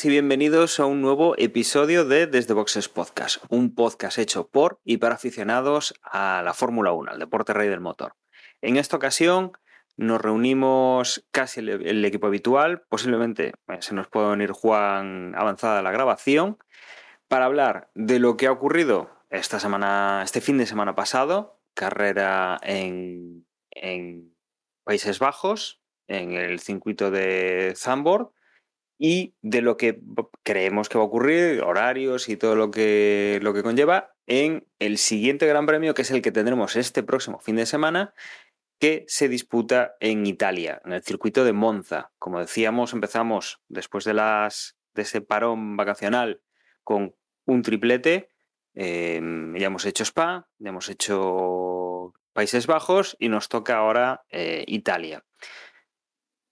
Y bienvenidos a un nuevo episodio de Desde Boxes Podcast, un podcast hecho por y para aficionados a la Fórmula 1, al deporte rey del motor. En esta ocasión nos reunimos casi el, equipo habitual, posiblemente eh, se nos puede venir Juan avanzada la grabación, para hablar de lo que ha ocurrido esta semana, este fin de semana pasado, carrera en, en Países Bajos, en el circuito de Zandvoort, y de lo que creemos que va a ocurrir, horarios y todo lo que, lo que conlleva, en el siguiente Gran Premio, que es el que tendremos este próximo fin de semana, que se disputa en Italia, en el circuito de Monza. Como decíamos, empezamos después de, las, de ese parón vacacional con un triplete. Eh, ya hemos hecho Spa, ya hemos hecho Países Bajos y nos toca ahora eh, Italia.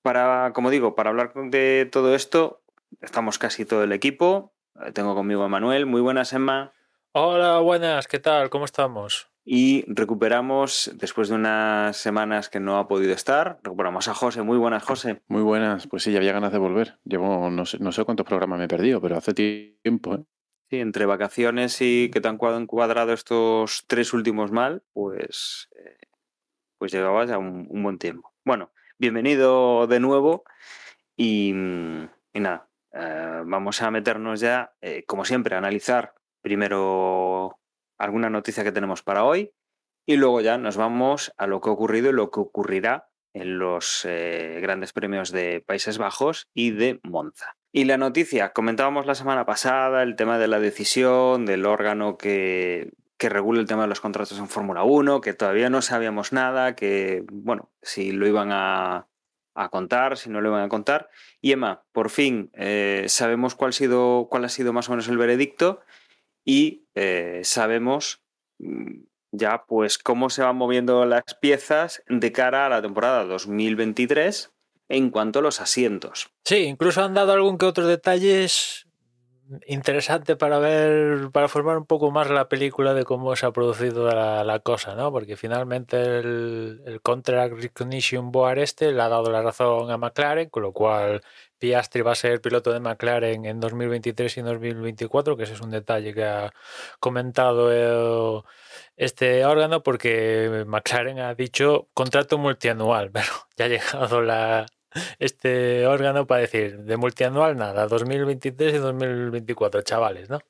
Para, como digo, para hablar de todo esto, estamos casi todo el equipo. Eh, Tengo conmigo a Manuel. Muy buenas, Emma. Hola, buenas, ¿qué tal? ¿Cómo estamos? Y recuperamos, después de unas semanas que no ha podido estar, recuperamos a José. Muy buenas, José. Muy buenas, pues sí, ya había ganas de volver. Llevo, no sé, no sé cuántos programas me he perdido, pero hace tiempo, ¿eh? Sí, entre vacaciones y que te han encuadrado estos tres últimos mal, pues, eh, pues llevabas ya un, un buen tiempo. Bueno, bienvenido de nuevo y, y nada, eh, vamos a meternos ya, eh, como siempre, a analizar primero alguna noticia que tenemos para hoy y luego ya nos vamos a lo que ha ocurrido y lo que ocurrirá en los eh, grandes premios de Países Bajos y de Monza. Y la noticia, comentábamos la semana pasada el tema de la decisión del órgano que, que regula el tema de los contratos en Fórmula 1, que todavía no sabíamos nada, que, bueno, si lo iban a, a contar, si no lo iban a contar. Y Emma, por fin eh, sabemos cuál ha, sido, cuál ha sido más o menos el veredicto y eh, sabemos mm, ya pues cómo se van moviendo las piezas de cara a la temporada 2023 en cuanto a los asientos. Sí, incluso han dado algún que otros detalles interesante para ver, para formar un poco más la película de cómo se ha producido la, la cosa, ¿no? Porque finalmente el, el, Contract Recognition Board este le ha dado la razón a McLaren, con lo cual Piastri va a ser piloto de McLaren en 2023 y en 2024, que ese es un detalle que ha comentado este órgano, porque McLaren ha dicho contrato multianual, pero ya ha llegado la, este órgano para decir de multianual nada, 2023 y 2024, chavales, ¿no?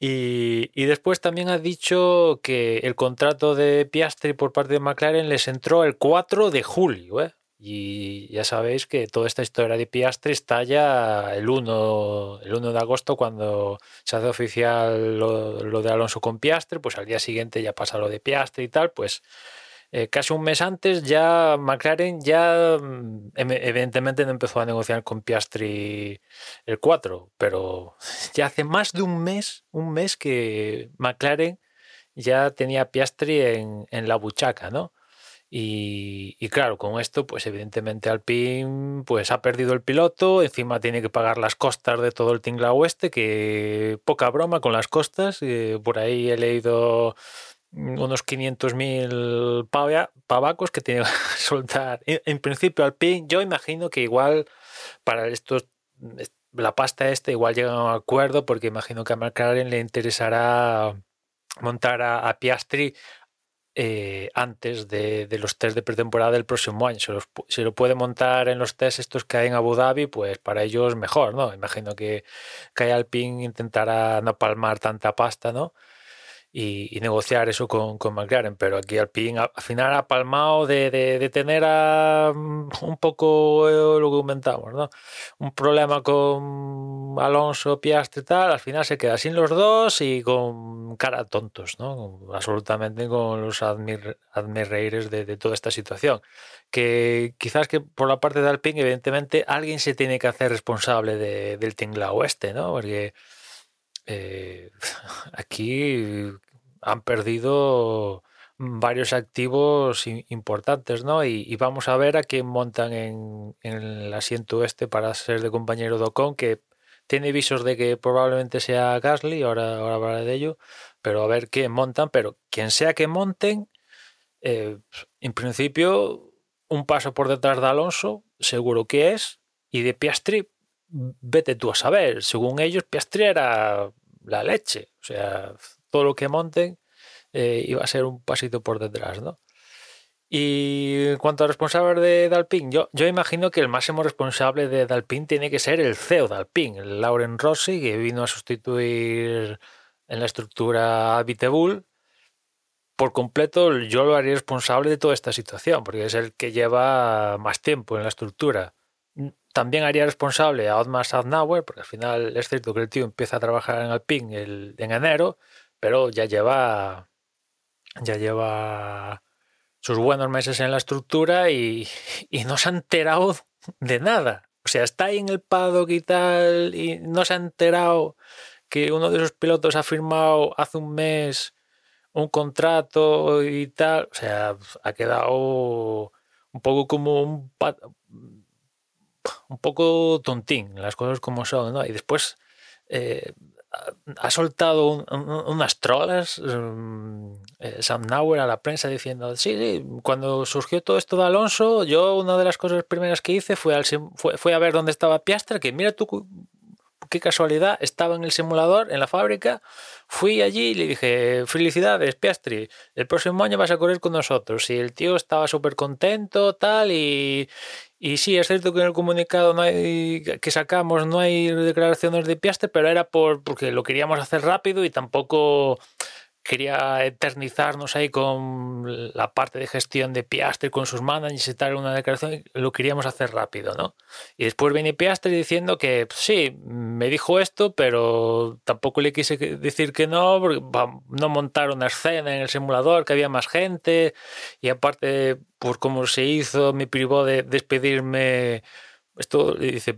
Y, y, después también ha dicho que el contrato de Piastri por parte de McLaren les entró el 4 de julio, ¿eh? Y ya sabéis que toda esta historia de Piastri está ya el 1, el 1 de agosto cuando se hace oficial lo, lo de Alonso con Piastri, pues al día siguiente ya pasa lo de Piastri y tal, pues eh, casi un mes antes ya McLaren ya mm, evidentemente no empezó a negociar con Piastri el 4, pero ya hace más de un mes, un mes que McLaren ya tenía Piastri en, en la buchaca, ¿no? Y, y, claro, con esto, pues evidentemente Alpine pues, ha perdido el piloto, encima tiene que pagar las costas de todo el tinglao oeste, que poca broma con las costas. Eh, por ahí he leído unos 500.000 pavacos que tiene que soltar. En, principio, Alpine, yo imagino que igual para estos la pasta esta igual llega a un acuerdo porque imagino que a McLaren le interesará montar a, Piastri eh, antes de, los test de pretemporada del próximo año. Si, lo puede montar en los test estos que hay en Abu Dhabi, pues para ellos mejor, ¿no? Imagino que, que Alpine intentará no palmar tanta pasta, ¿no? Y, y, negociar eso con, con, McLaren, pero aquí Alpine al final ha palmado de, de, de tener a, un poco eh, lo que comentamos, ¿no? Un problema con Alonso, Piastri y tal, al final se queda sin los dos y con cara tontos, ¿no? Absolutamente con los admir, admirreires de, de toda esta situación. Que quizás que por la parte de Alpine, evidentemente, alguien se tiene que hacer responsable de, del tinglao este, ¿no? Porque eh, aquí han perdido varios activos importantes, ¿no? Y, vamos a ver a quién montan en, el asiento este para ser de compañero de Ocon, que tiene visos de que probablemente sea Gasly, ahora, ahora hablaré de ello, pero a ver quién montan, pero quien sea que monten, eh, en principio un paso por detrás de Alonso, seguro que es, y de Piastri, vete tú a saber, según ellos Piastri era la leche, o sea, todo lo que monten eh, iba a ser un pasito por detrás, ¿no? Y en cuanto a responsables de Dalpin, yo, yo imagino que el máximo responsable de Dalpin tiene que ser el CEO de Alpine, el Lauren Rossi, que vino a sustituir en la estructura a Por completo, yo lo haría responsable de toda esta situación, porque es el que lleva más tiempo en la estructura. También haría responsable a Otmar Sadnauer, porque al final es cierto que el tío empieza a trabajar en Alpine en enero, pero ya lleva ya lleva sus buenos meses en la estructura y, no se ha enterado de nada. O sea, está ahí en el paddock y tal, y no se ha enterado que uno de esos pilotos ha firmado hace un mes un contrato y tal. O sea, ha quedado un poco como un, un poco tontín, las cosas como son, ¿no? Y después eh, ha soltado unas trolas um, Sam Nauer a la prensa diciendo, sí, sí, cuando surgió todo esto de Alonso, yo una de las cosas primeras que hice fue, fue, fue a ver dónde estaba Piastra, que mira tú qué casualidad, estaba en el simulador, en la fábrica, fui allí y le dije, felicidades, Piastri, el próximo año vas a correr con nosotros. Y el tío estaba súper contento, tal, y, y sí, es cierto que en el comunicado no hay, que sacamos no hay declaraciones de Piastre, pero era por, porque lo queríamos hacer rápido y tampoco quería eternizarnos ahí con la parte de gestión de Piastri con sus managers y tal, una declaración, lo queríamos hacer rápido, ¿no? Y después viene Piastri diciendo que pues sí, me dijo esto, pero tampoco le quise decir que no, porque no montar una escena en el simulador, que había más gente, y aparte, por cómo se hizo, me privó de despedirme esto dice,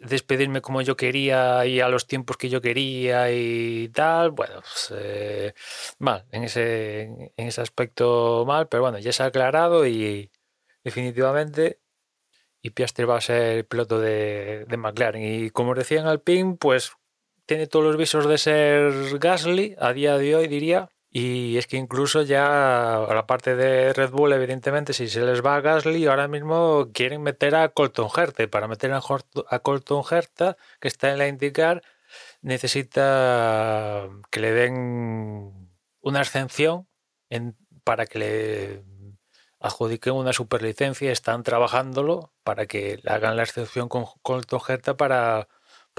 despedirme como yo quería y a los tiempos que yo quería y tal, bueno, pues, eh, mal, en ese, en ese aspecto mal, pero bueno, ya se ha aclarado y definitivamente y Piastri va a ser el piloto de, de McLaren. Y como decía en Alpine, pues tiene todos los visos de ser Gasly a día de hoy diría y es que incluso ya la parte de Red Bull, evidentemente, si se les va a Gasly, ahora mismo quieren meter a Colton Herta. para meter a Colton Herta, que está en la IndyCar, necesita que le den una exención para que le adjudiquen una superlicencia. Están trabajándolo para que hagan la excepción con Colton Herta para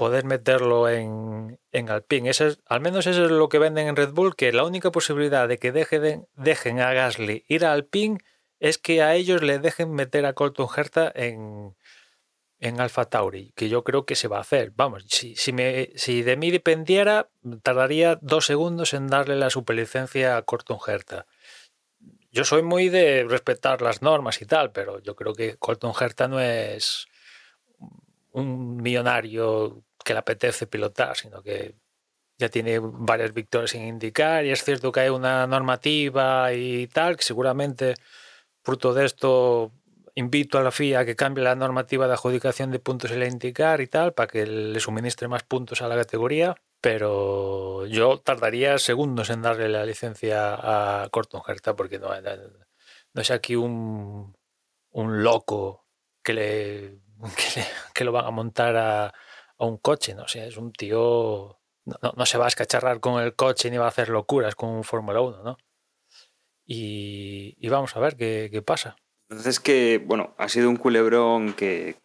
poder meterlo en, en Alpine. Eso al menos eso es lo que venden en Red Bull, que la única posibilidad de que dejen, dejen a Gasly ir a Alpine es que a ellos le dejen meter a Colton Herta en, en Alfa Tauri, que yo creo que se va a hacer. Vamos, si, si, me, si de mí dependiera, tardaría dos segundos en darle la superlicencia a Colton Herta. Yo soy muy de respetar las normas y tal, pero yo creo que Colton Herta no es un millonario que le apetece pilotar, sino que ya tiene varias victorias sin indicar y es cierto que hay una normativa y tal, que seguramente fruto de esto invito a la FIA a que cambie la normativa de adjudicación de puntos en la indicar y tal, para que le suministre más puntos a la categoría, pero yo tardaría segundos en darle la licencia a Corton Herta porque no, es aquí un, un loco que le, que lo van a montar a a un coche, ¿no? sé, es un tío. No, se va a escacharrar con el coche ni va a hacer locuras con un Fórmula 1, ¿no? Y, vamos a ver qué, pasa. Entonces que, bueno, ha sido un culebrón que,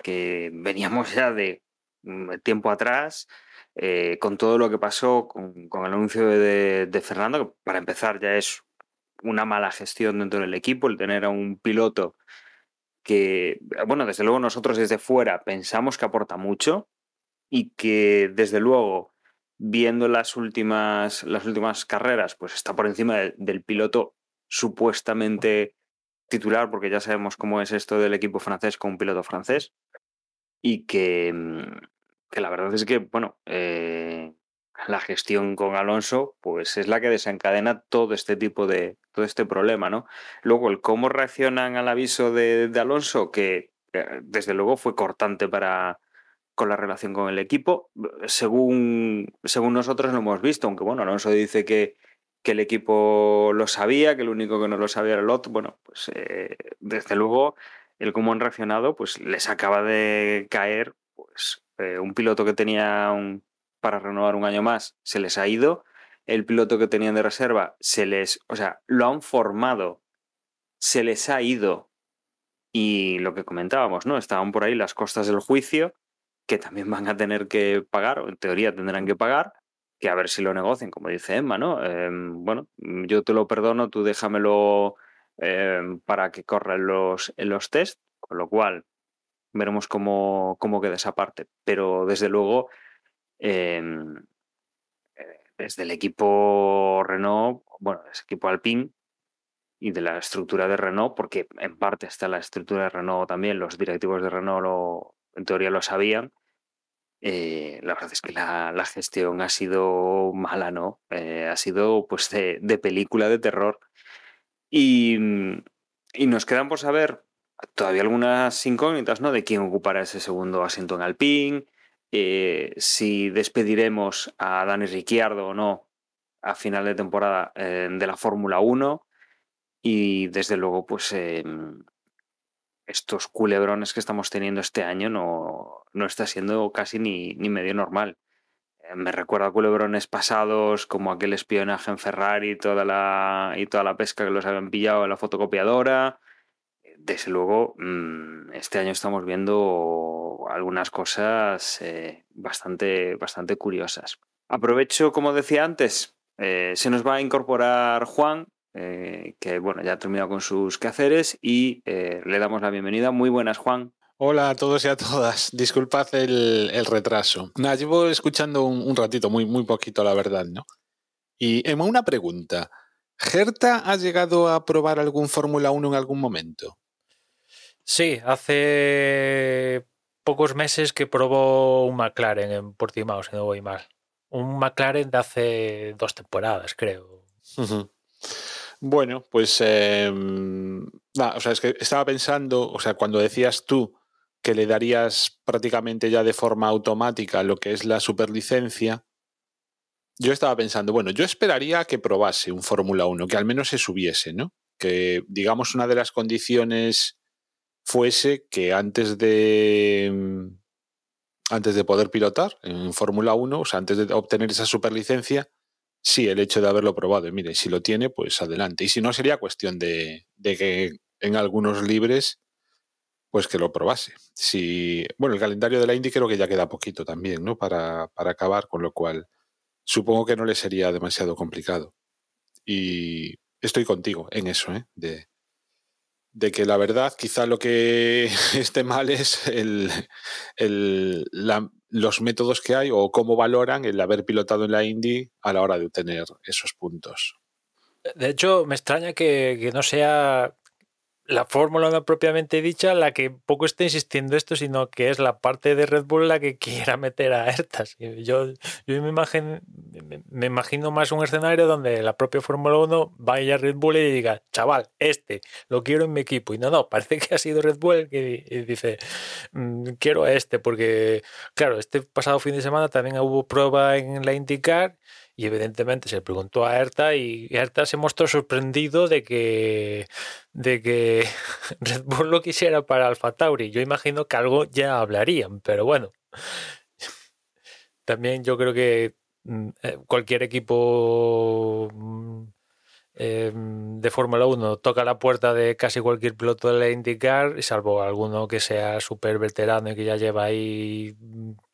veníamos ya de mm, tiempo atrás, eh, con todo lo que pasó con, el anuncio de, de, Fernando, que para empezar ya es una mala gestión dentro del equipo, el tener a un piloto que, bueno, desde luego nosotros desde fuera pensamos que aporta mucho, y que desde luego, viendo las últimas, las últimas carreras, pues está por encima del piloto supuestamente titular, porque ya sabemos cómo es esto del equipo francés con un piloto francés, y que, mm, la verdad es que, bueno, eh, la gestión con Alonso, pues es la que desencadena todo este tipo de, todo este problema, ¿no? Luego, el cómo reaccionan al aviso de, de Alonso, que eh, desde luego fue cortante para con la relación con el equipo, según, según nosotros lo hemos visto, aunque bueno, Alonso dice que, que el equipo lo sabía, que el único que no lo sabía era el otro, bueno, pues eh, desde luego el cómo han reaccionado, pues les acaba de caer pues eh, un piloto que tenía un, para renovar un año más, se les ha ido, el piloto que tenían de reserva, se les, o sea, lo han formado, se les ha ido y lo que comentábamos, ¿no? Estaban por ahí las costas del juicio que también van a tener que pagar, o en teoría tendrán que pagar, que a ver si lo negocien, como dice Emma, ¿no? Eh, bueno, yo te lo perdono, tú déjamelo eh, para que corra en los, los test, con lo cual veremos cómo, cómo queda esa parte. Pero desde luego, eh, desde el equipo Renault, bueno, el equipo Alpine y de la estructura de Renault, porque en parte está la estructura de Renault también, los directivos de Renault lo, en teoría lo sabían. Eh, la verdad es que la, la, gestión ha sido mala, ¿no? Eh, ha sido pues de, de, película de terror. Y, y, nos quedan por saber todavía algunas incógnitas, ¿no? De quién ocupará ese segundo asiento en Alpine, eh, si despediremos a Dani Ricciardo o no a final de temporada eh, de la Fórmula 1 y desde luego pues em, estos culebrones que estamos teniendo este año no, no está siendo casi ni, ni medio normal. Eh, me recuerda culebrones pasados como aquel espionaje en Ferrari toda la, y toda la pesca que los habían pillado en la fotocopiadora. Desde luego, mm, este año estamos viendo algunas cosas eh, bastante, bastante curiosas. Aprovecho, como decía antes, eh, se nos va a incorporar Juan, eh, que bueno, ya ha terminado con sus quehaceres y eh, le damos la bienvenida. Muy buenas, Juan. Hola a todos y a todas. Disculpad el, el retraso. Nada, llevo escuchando un, un, ratito, muy, muy poquito, la verdad, ¿no? Y Emma, una pregunta. ¿Gerta ha llegado a probar algún Fórmula 1 en algún momento? Sí, hace pocos meses que probó un McLaren en Portimao, si no voy mal. Un McLaren de hace dos temporadas, creo. Uh -huh. Bueno, pues eh, o sea, es que estaba pensando, o sea, cuando decías tú que le darías prácticamente ya de forma automática lo que es la superlicencia, yo estaba pensando, bueno, yo esperaría que probase un Fórmula 1, que al menos se subiese, ¿no? Que digamos una de las condiciones fuese que antes de antes de poder pilotar en Fórmula 1, o sea, antes de obtener esa superlicencia, sí, el hecho de haberlo probado. Y mire, si lo tiene, pues adelante. Y si no, sería cuestión de, de que en algunos libres, pues que lo probase. Si, bueno, el calendario de la Indy creo que ya queda poquito también, ¿no? Para, para acabar, con lo cual supongo que no le sería demasiado complicado. Y estoy contigo en eso, ¿eh? De, de que la verdad quizá lo que esté mal es el, el, la, los métodos que hay o cómo valoran el haber pilotado en la Indy a la hora de obtener esos puntos. De hecho, me extraña que, que no sea la fórmula no propiamente dicha la que poco está insistiendo esto, sino que es la parte de Red Bull la que quiera meter a Ertas. Yo, yo me, imagino, me imagino más un escenario donde la propia Fórmula 1 vaya a Red Bull y diga, chaval, este, lo quiero en mi equipo. Y no, no, parece que ha sido Red Bull que dice, mmm, quiero a este, porque, claro, este pasado fin de semana también hubo prueba en la IndyCar y evidentemente se preguntó a Erta y Erta se mostró sorprendido de que, de que Red Bull lo quisiera para Alfa Tauri. Yo imagino que algo ya hablarían, pero bueno. También yo creo que mm, eh, cualquier equipo eh, de Fórmula 1 toca la puerta de casi cualquier piloto de la IndyCar, salvo alguno que sea súper veterano y que ya lleva ahí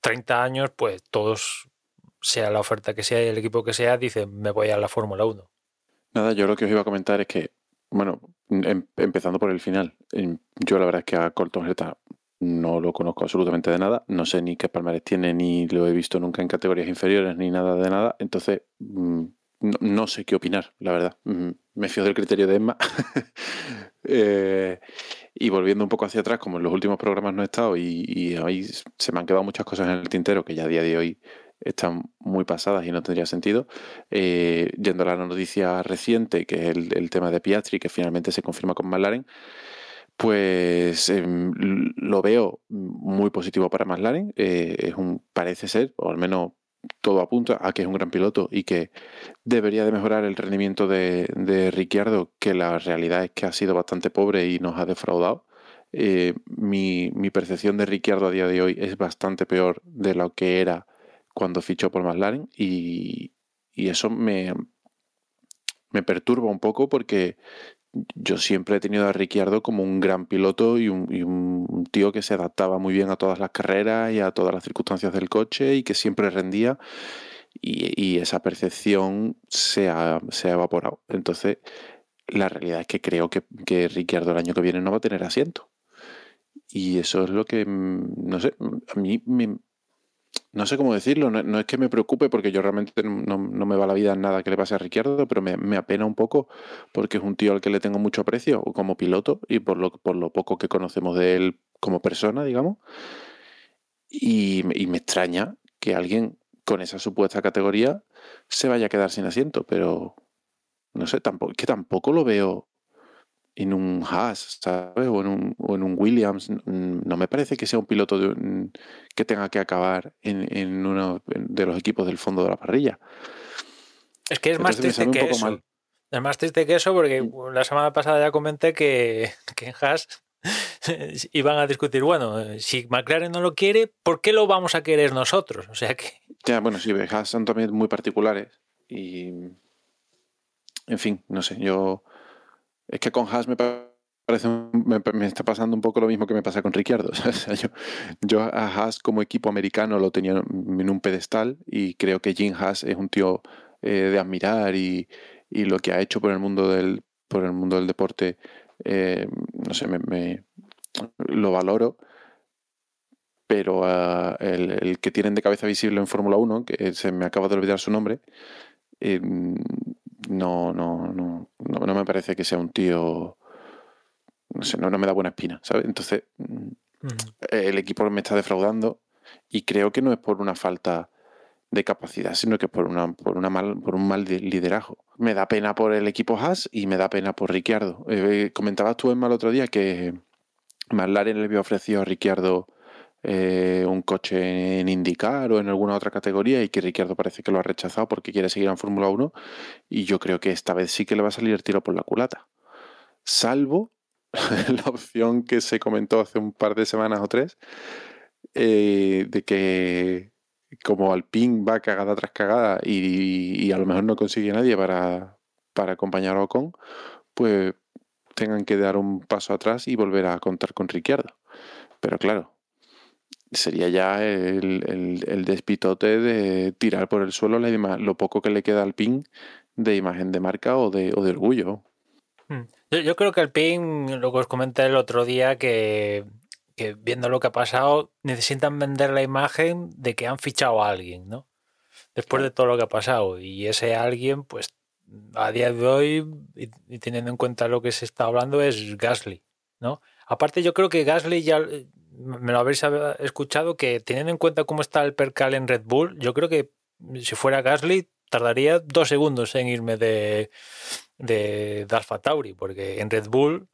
30 años, pues todos sea la oferta que sea y el equipo que sea, dice, me voy a la Fórmula 1. Nada, yo lo que os iba a comentar es que, bueno, em, empezando por el final, yo la verdad es que a Colton Herta no lo conozco absolutamente de nada, no sé ni qué palmares tiene, ni lo he visto nunca en categorías inferiores, ni nada de nada, entonces mm, no, no sé qué opinar, la verdad. Mm, me fío del criterio de Emma. eh, y volviendo un poco hacia atrás, como en los últimos programas no he estado y, y ahí se me han quedado muchas cosas en el tintero que ya a día de hoy están muy pasadas y no tendría sentido. Eh, yendo a la noticia reciente, que es el, tema de Piastri, que finalmente se confirma con McLaren, pues em, lo veo muy positivo para McLaren. eh, es un, parece ser, o al menos todo apunta a que es un gran piloto y que debería de mejorar el rendimiento de, de Ricciardo, que la realidad es que ha sido bastante pobre y nos ha defraudado. Eh, mi, mi percepción de Ricciardo a día de hoy es bastante peor de lo que era cuando fichó por McLaren y, y eso me, me perturba un poco porque yo siempre he tenido a Ricciardo como un gran piloto y un, y un- tío que se adaptaba muy bien a todas las carreras y a todas las circunstancias del coche y que siempre rendía y, y esa percepción se ha, se ha evaporado. Entonces, la realidad es que creo que, que Ricciardo el año que viene no va a tener asiento. Y eso es lo que, mm, no sé, a mí me- no sé cómo decirlo, no, no es que me preocupe porque yo realmente no, no me va la vida en nada que le pase a Ricciardo, pero me, me apena un poco porque es un tío al que le tengo mucho aprecio como piloto y por lo, por lo poco que conocemos de él como persona, digamos. Y, y me extraña que alguien con esa supuesta categoría se vaya a quedar sin asiento, pero no sé, tampoco, que tampoco lo veo en un Haas, ¿sabes? O en un, o en un Williams. No me parece que sea un piloto de un- que tenga que acabar en, en uno de los equipos del fondo de la parrilla. Es que es más Entonces triste que eso. mal. Es más triste que eso porque la semana pasada ya comenté que, que en Haas iban a discutir, bueno, si McLaren no lo quiere, ¿por qué lo vamos a querer nosotros? O sea que Ya, bueno, sí, Haas son también muy particulares y... En fin, no sé, yo... Es que con Haas me parece... está pasando un poco lo mismo que me pasa con Ricciardo. Yo, a Haas como equipo americano lo tenía en un pedestal y creo que Jim Haas es un tío eh, de admirar y, lo que ha hecho por el mundo del, deporte, eh, no sé, me, lo valoro pero ah, el, el que tienen de cabeza visible en Fórmula 1, que se me acaba de olvidar su nombre, eh, no, no, no, no, no me parece que sea un tío, no sé, no, no me da buena espina, ¿sabes? Entonces, el equipo me está defraudando y creo que no es por una falta de capacidad, sino que por, una, por, una mal, por un mal de- liderazgo. Me da pena por el equipo Haas y me da pena por Ricciardo. Eh, comentabas tú, Emma, el otro día que McLaren le había ofrecido a Ricciardo eh, un coche en IndyCar o en alguna otra categoría y que Ricciardo parece que lo ha rechazado porque quiere seguir en Fórmula 1 y yo creo que esta vez sí que le va a salir el tiro por la culata. Salvo la opción que se comentó hace un par de semanas o tres eh, de que como Alpine va cagada tras cagada y, y a lo mejor no consigue nadie para, para acompañar a Ocon, pues tengan que dar un paso atrás y volver a contar con Ricciardo. Pero claro, sería ya el, el- el despitote de tirar por el suelo la ima- lo poco que le queda al PIN de imagen de marca o de, o de orgullo. Yo, yo creo que el PIN, lo que os comenté el otro día, que, que viendo lo que ha pasado, necesitan vender la imagen de que han fichado a alguien, ¿no? Después de todo lo que ha pasado. Y ese alguien, pues a día de hoy, y, y teniendo en cuenta lo que se está hablando, es Gasly, ¿no? Aparte, yo creo que Gasly ya me lo habréis hab- escuchado, que teniendo en cuenta cómo está el percal en Red Bull, yo creo que si fuera Gasly, tardaría dos segundos en irme de, de, de Tauri, porque en Red Bull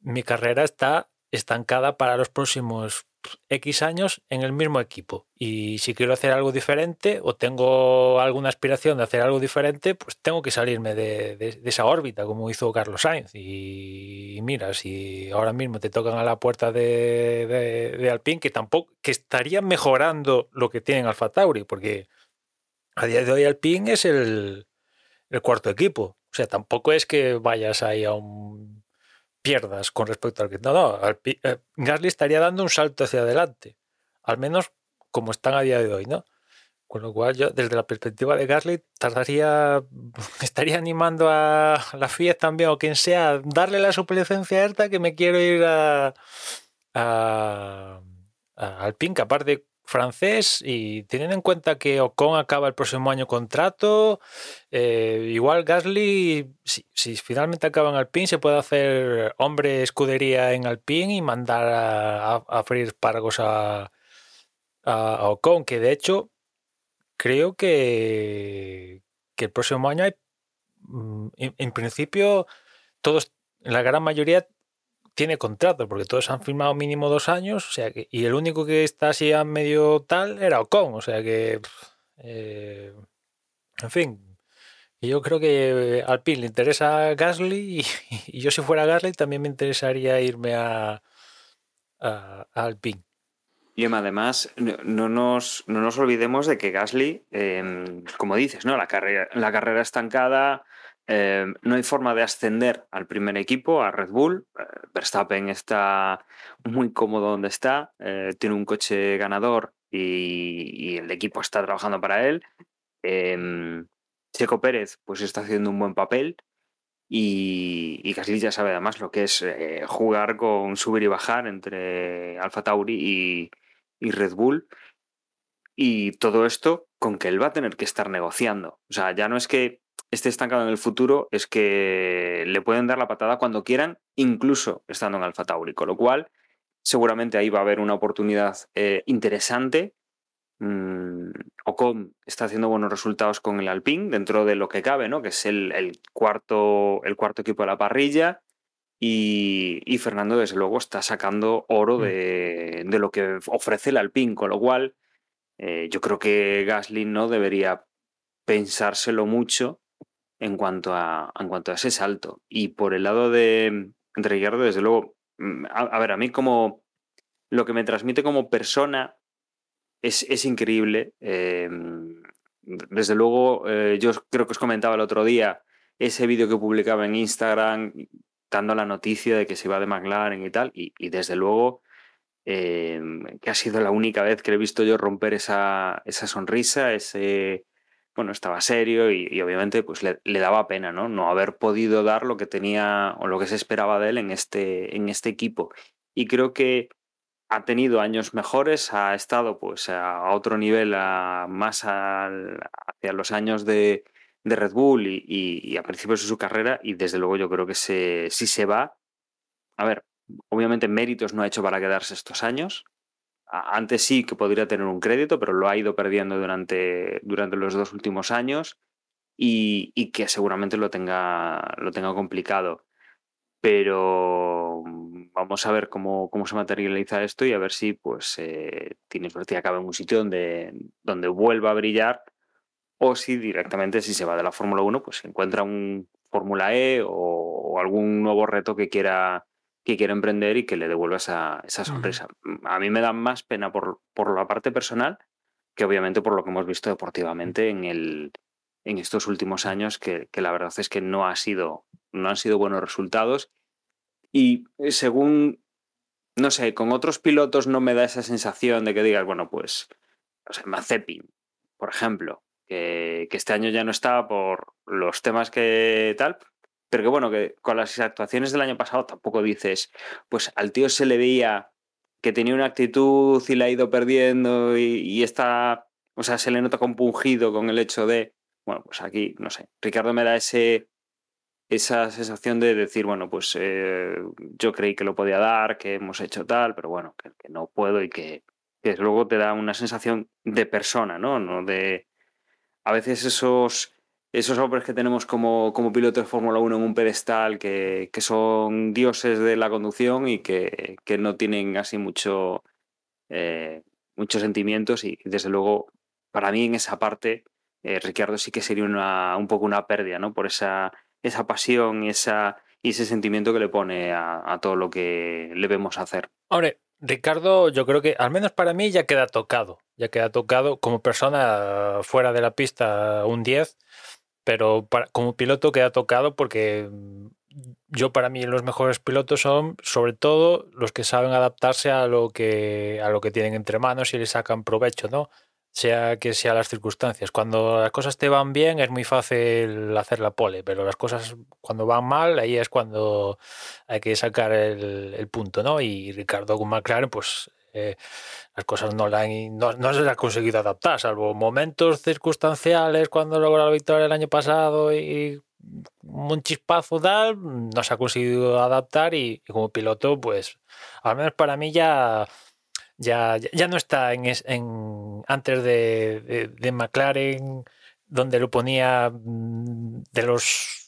mi carrera está estancada para los próximos X años en el mismo equipo. Y si quiero hacer algo diferente o tengo alguna aspiración de hacer algo diferente, pues tengo que salirme de, de- esa órbita, como hizo Carlos Sainz. Y, mira, si ahora mismo te tocan a la puerta de, de, Alpine, que tampoco, que estarían mejorando lo que tienen Alfa Tauri, porque a día de hoy Alpine es el, el cuarto equipo. O sea, tampoco es que vayas ahí a un pierdas con respecto al que. No, no, Alpi- eh, Gasly estaría dando un salto hacia adelante. Al menos como están a día de hoy, ¿no? Con lo cual, yo, desde la perspectiva de Gasly, tardaría. Estaría animando a la FIA también o quien sea darle la suplicencia a que me quiero ir a. a, a Alpine, que aparte francés y teniendo en cuenta que Ocon acaba el próximo año contrato, eh, igual Gasly, si, si finalmente acaba en Alpine, se puede hacer hombre escudería en Alpine y mandar a, a, a a, a Ocon, que de hecho creo que, que el próximo año hay, mm, en, en principio, todos, la gran mayoría tiene contrato, porque todos han firmado mínimo dos años, o sea que, y el único que está así a medio tal era Ocon, o sea que, eh, en fin, yo creo que eh, Alpine le interesa Gasly y, yo si fuera Gasly también me interesaría irme a, a, Alpine. Y además, no, no nos, no nos olvidemos de que Gasly, eh, como dices, ¿no? La carrera, la carrera estancada, eh, no hay forma de ascender al primer equipo, a Red Bull. Eh, Verstappen está muy cómodo donde está, eh, tiene un coche ganador y, y, el equipo está trabajando para él. Em, Checo Pérez, pues está haciendo un buen papel. Y, y Gasly ya sabe además lo que es eh, jugar con subir y bajar entre Alfa Tauri y, y Red Bull. Y todo esto con que él va a tener que estar negociando. O sea, ya no es que esté estancado en el futuro, es que le pueden dar la patada cuando quieran, incluso estando en Alfa Tauri. Con lo cual, seguramente ahí va a haber una oportunidad eh, interesante. Mm, Ocon está haciendo buenos resultados con el Alpine, dentro de lo que cabe, ¿no? Que es el, el cuarto, el cuarto equipo de la parrilla. Y, y, Fernando, desde luego, está sacando oro de, de, lo que ofrece el Alpine, con lo cual eh, yo creo que Gasly no debería pensárselo mucho en cuanto a, en cuanto a ese salto. Y por el lado de, de Ricardo, desde luego, mm, a, ver, a mí como lo que me transmite como persona es, es increíble. Eh, desde luego, eh, yo creo que os comentaba el otro día ese vídeo que publicaba en Instagram dando la noticia de que se iba de McLaren y tal, y, y desde luego eh, que ha sido la única vez que he visto yo romper esa, esa sonrisa, ese, bueno, estaba serio y, y obviamente pues le, daba pena, ¿no? No haber podido dar lo que tenía o lo que se esperaba de él en este, en este equipo. Y creo que ha tenido años mejores, ha estado pues a otro nivel, más al, hacia los años de, de Red Bull y, y, y, a principios de su carrera y desde luego yo creo que se, si se va, a ver, obviamente méritos no ha hecho para quedarse estos años. Antes sí que podría tener un crédito, pero lo ha ido perdiendo durante, durante los dos últimos años y, y que seguramente lo tenga, lo tenga complicado. Pero vamos a ver cómo, cómo se materializa esto y a ver si pues eh, tiene suerte y acaba en un sitio donde, donde vuelva a brillar o si directamente si se va de la Fórmula 1 pues encuentra un Fórmula E o, algún nuevo reto que quiera que quiera emprender y que le devuelva esa, esa sonrisa. Uh -huh. A mí me da más pena por, por la parte personal que obviamente por lo que hemos visto deportivamente en, el, en estos últimos años, que, que la verdad es que no, ha sido, no han sido buenos resultados. Y según, no sé, con otros pilotos no me da esa sensación de que digas, bueno, pues, o sea, Mazepin, por ejemplo, que, que este año ya no está por los temas que tal, pero que bueno, que con las actuaciones del año pasado tampoco dices, pues al tío se le veía que tenía una actitud y la ha ido perdiendo y, está, o sea, se le nota compungido con el hecho de, bueno, pues aquí, no sé, Ricardo me da ese, esa sensación de decir, bueno, pues eh, yo creí que lo podía dar, que hemos hecho tal, pero bueno, que, que no puedo y que, que, luego te da una sensación de persona, ¿no? No de... A veces esos esos hombres que tenemos como, como pilotos de Fórmula 1 en un pedestal que, que, son dioses de la conducción y que, que no tienen así mucho, eh, muchos sentimientos y desde luego para mí en esa parte eh, Ricardo sí que sería una, un poco una pérdida ¿no? por esa, esa pasión y, esa, ese sentimiento que le pone a, a todo lo que le vemos hacer. Hombre, Ricardo, yo creo que al menos para mí ya queda tocado, ya queda tocado como persona fuera de la pista un 10 pero como piloto queda tocado porque yo para mí los mejores pilotos son sobre todo los que saben adaptarse a lo que a lo que tienen entre manos y le sacan provecho, ¿no? Sea que sea las circunstancias. Cuando las cosas te van bien es muy fácil hacer la pole, pero las cosas cuando van mal, ahí es cuando hay que sacar el, el punto, ¿no? Y Ricardo con McLaren, pues eh, las cosas no, la no, se las ha conseguido adaptar, salvo momentos circunstanciales cuando logró la victoria el año pasado y un chispazo tal, no se ha conseguido adaptar y, como piloto, pues al menos para mí ya ya, ya no está en, en, antes de, de, de McLaren, donde lo ponía mm, de los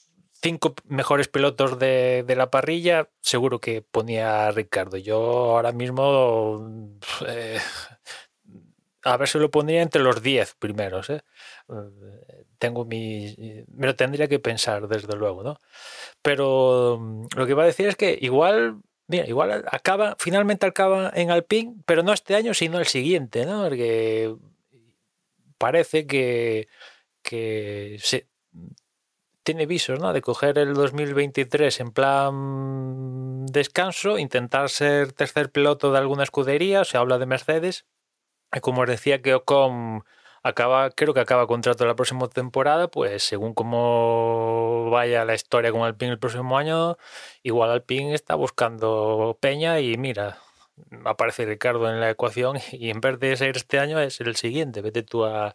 cinco mejores pilotos de, de, la parrilla, seguro que ponía a Ricardo. Yo ahora mismo eh, a ver si lo pondría entre los diez primeros. ¿eh? Tengo mi. Me lo tendría que pensar, desde luego, ¿no? Pero mm, lo que iba a decir es que igual. Mira, igual acaba, finalmente acaba en Alpine, pero no este año, sino el siguiente, ¿no? Porque parece que, que tiene visos, ¿no? De coger el 2023 en plan descanso, intentar ser tercer piloto de alguna escudería, se habla de Mercedes, como os decía que Ocon acaba, creo que acaba contrato la próxima temporada, pues según cómo vaya la historia con Alpine el próximo año, igual Alpine está buscando peña y mira, aparece Ricardo en la ecuación y en vez de ser este año es el siguiente, vete tú a,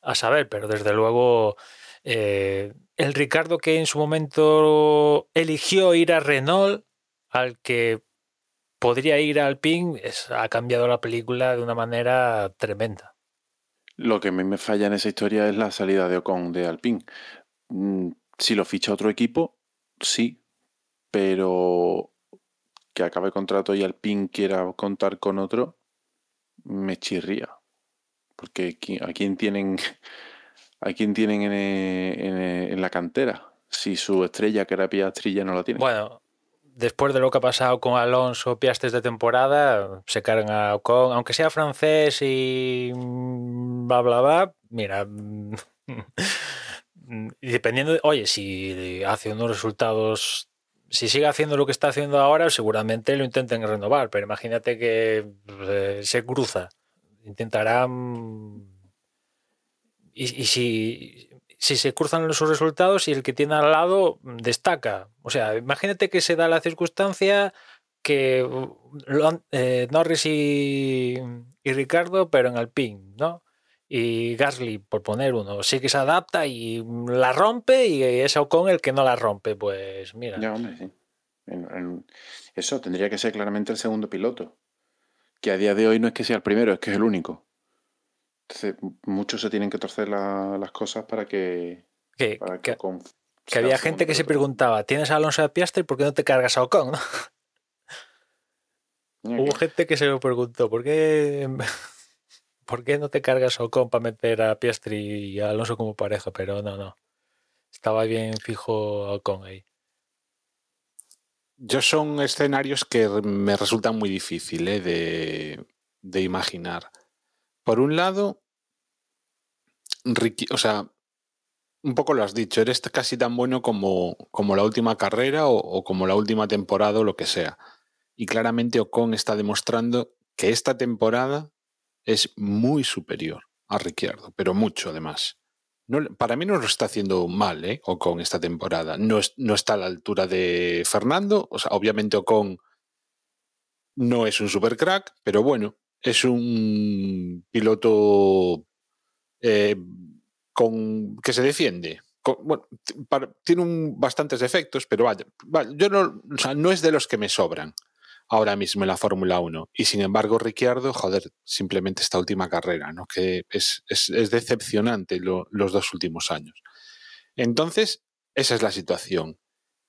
a saber, pero desde luego eh, el Ricardo que en su momento eligió ir a Renault, al que podría ir a Alpine, ha cambiado la película de una manera tremenda. Lo que a mí me falla en esa historia es la salida de Ocon de Alpine. Mm, si lo ficha otro equipo, sí, pero que acabe contrato y Alpine quiera contar con otro, me chirría. Porque a quién tienen, a quién tienen en, en, la cantera, si su estrella, que era Piastri, ya no la tiene. Bueno, después de lo que ha pasado con Alonso Piastes de temporada, se cargan a Ocon, aunque sea francés y bla, bla, bla, mira, dependiendo, de, oye, si hace unos resultados, si sigue haciendo lo que está haciendo ahora, seguramente lo intenten renovar, pero imagínate que eh, se cruza, intentarán... Y, si se cruzan los resultados y el que tiene al lado destaca. O sea, imagínate que se da la circunstancia que eh, Norris y, Ricardo, pero en Alpine, ¿no? Y Gasly, por poner uno, sí que se adapta y la rompe y es Ocon el que no la rompe. Pues mira. Ya, hombre, sí. Eso tendría que ser claramente el segundo piloto. Que a día de hoy no es que sea el primero, es que es el único. Entonces, muchos se tienen que torcer la, las cosas para que. que, para que, que, que había gente que se preguntaba: ¿tienes a Alonso de Piastri? ¿Por qué no te cargas a Ocon? ¿no? Hubo gente que se lo preguntó: ¿por qué, ¿por qué no te cargas a Ocon para meter a Piastri y a Alonso como pareja? Pero no, no. Estaba bien fijo Ocon ahí. Yo son escenarios que me resultan muy difíciles ¿eh? de, de imaginar. Por un lado, o sea, un poco lo has dicho, eres casi tan bueno como, como la última carrera o, o, como la última temporada o lo que sea. Y claramente Ocon está demostrando que esta temporada es muy superior a Ricciardo, pero mucho además. No, para mí no lo está haciendo mal ¿eh? Ocon esta temporada. No, es, no está a la altura de Fernando. O sea, obviamente Ocon no es un super crack, pero bueno, es un piloto eh, con, que se defiende. Con, bueno, tiene un, bastantes defectos, pero vaya, yo no, no es de los que me sobran ahora mismo en la Fórmula 1. Y sin embargo, Ricciardo, joder, simplemente esta última carrera, ¿no? que es, es, es decepcionante lo, los dos últimos años. Entonces, esa es la situación.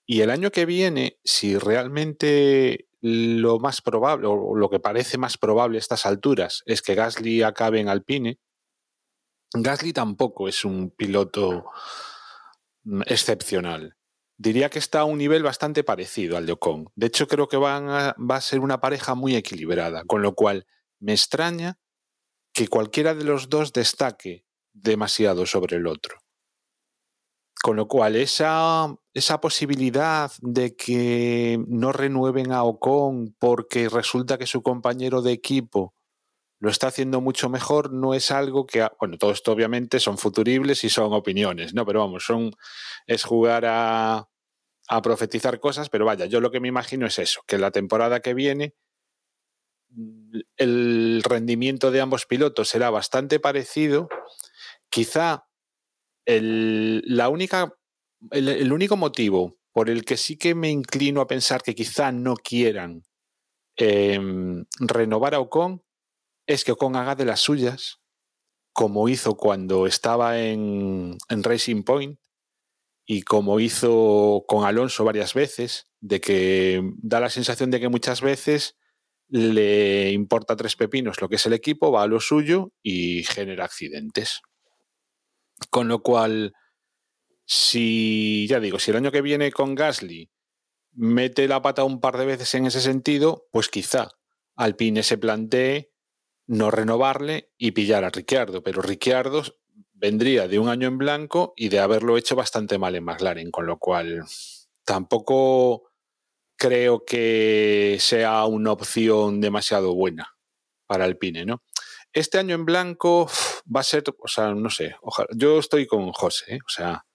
Y el año que viene, si realmente lo más probable, o lo que parece más probable a estas alturas, es que Gasly acabe en Alpine. Gasly tampoco es un piloto excepcional. Diría que está a un nivel bastante parecido al de Ocon. De hecho, creo que van va a ser una pareja muy equilibrada, con lo cual me extraña que cualquiera de los dos destaque demasiado sobre el otro. Con lo cual, esa, esa posibilidad de que no renueven a Ocon porque resulta que su compañero de equipo lo está haciendo mucho mejor, no es algo que, bueno, todo esto obviamente son futuribles y son opiniones, ¿no? Pero vamos, son, es jugar a, a profetizar cosas, pero vaya, yo lo que me imagino es eso, que la temporada que viene el rendimiento de ambos pilotos será bastante parecido, quizá el, la única, el, único motivo por el que sí que me inclino a pensar que quizá no quieran eh, renovar a Ocon es que Ocon haga de las suyas como hizo cuando estaba en, en Racing Point y como hizo con Alonso varias veces, de que da la sensación de que muchas veces le importa tres pepinos lo que es el equipo, va a lo suyo y genera accidentes. Con lo cual, si, ya digo, si el año que viene con Gasly mete la pata un par de veces en ese sentido, pues quizá Alpine se plantee no renovarle y pillar a Ricciardo, pero Ricciardo vendría de un año en blanco y de haberlo hecho bastante mal en McLaren, con lo cual tampoco creo que sea una opción demasiado buena para Alpine, ¿no? Este año en blanco va a ser, o sea, no sé, ojalá, yo estoy con José, ¿eh? o sea,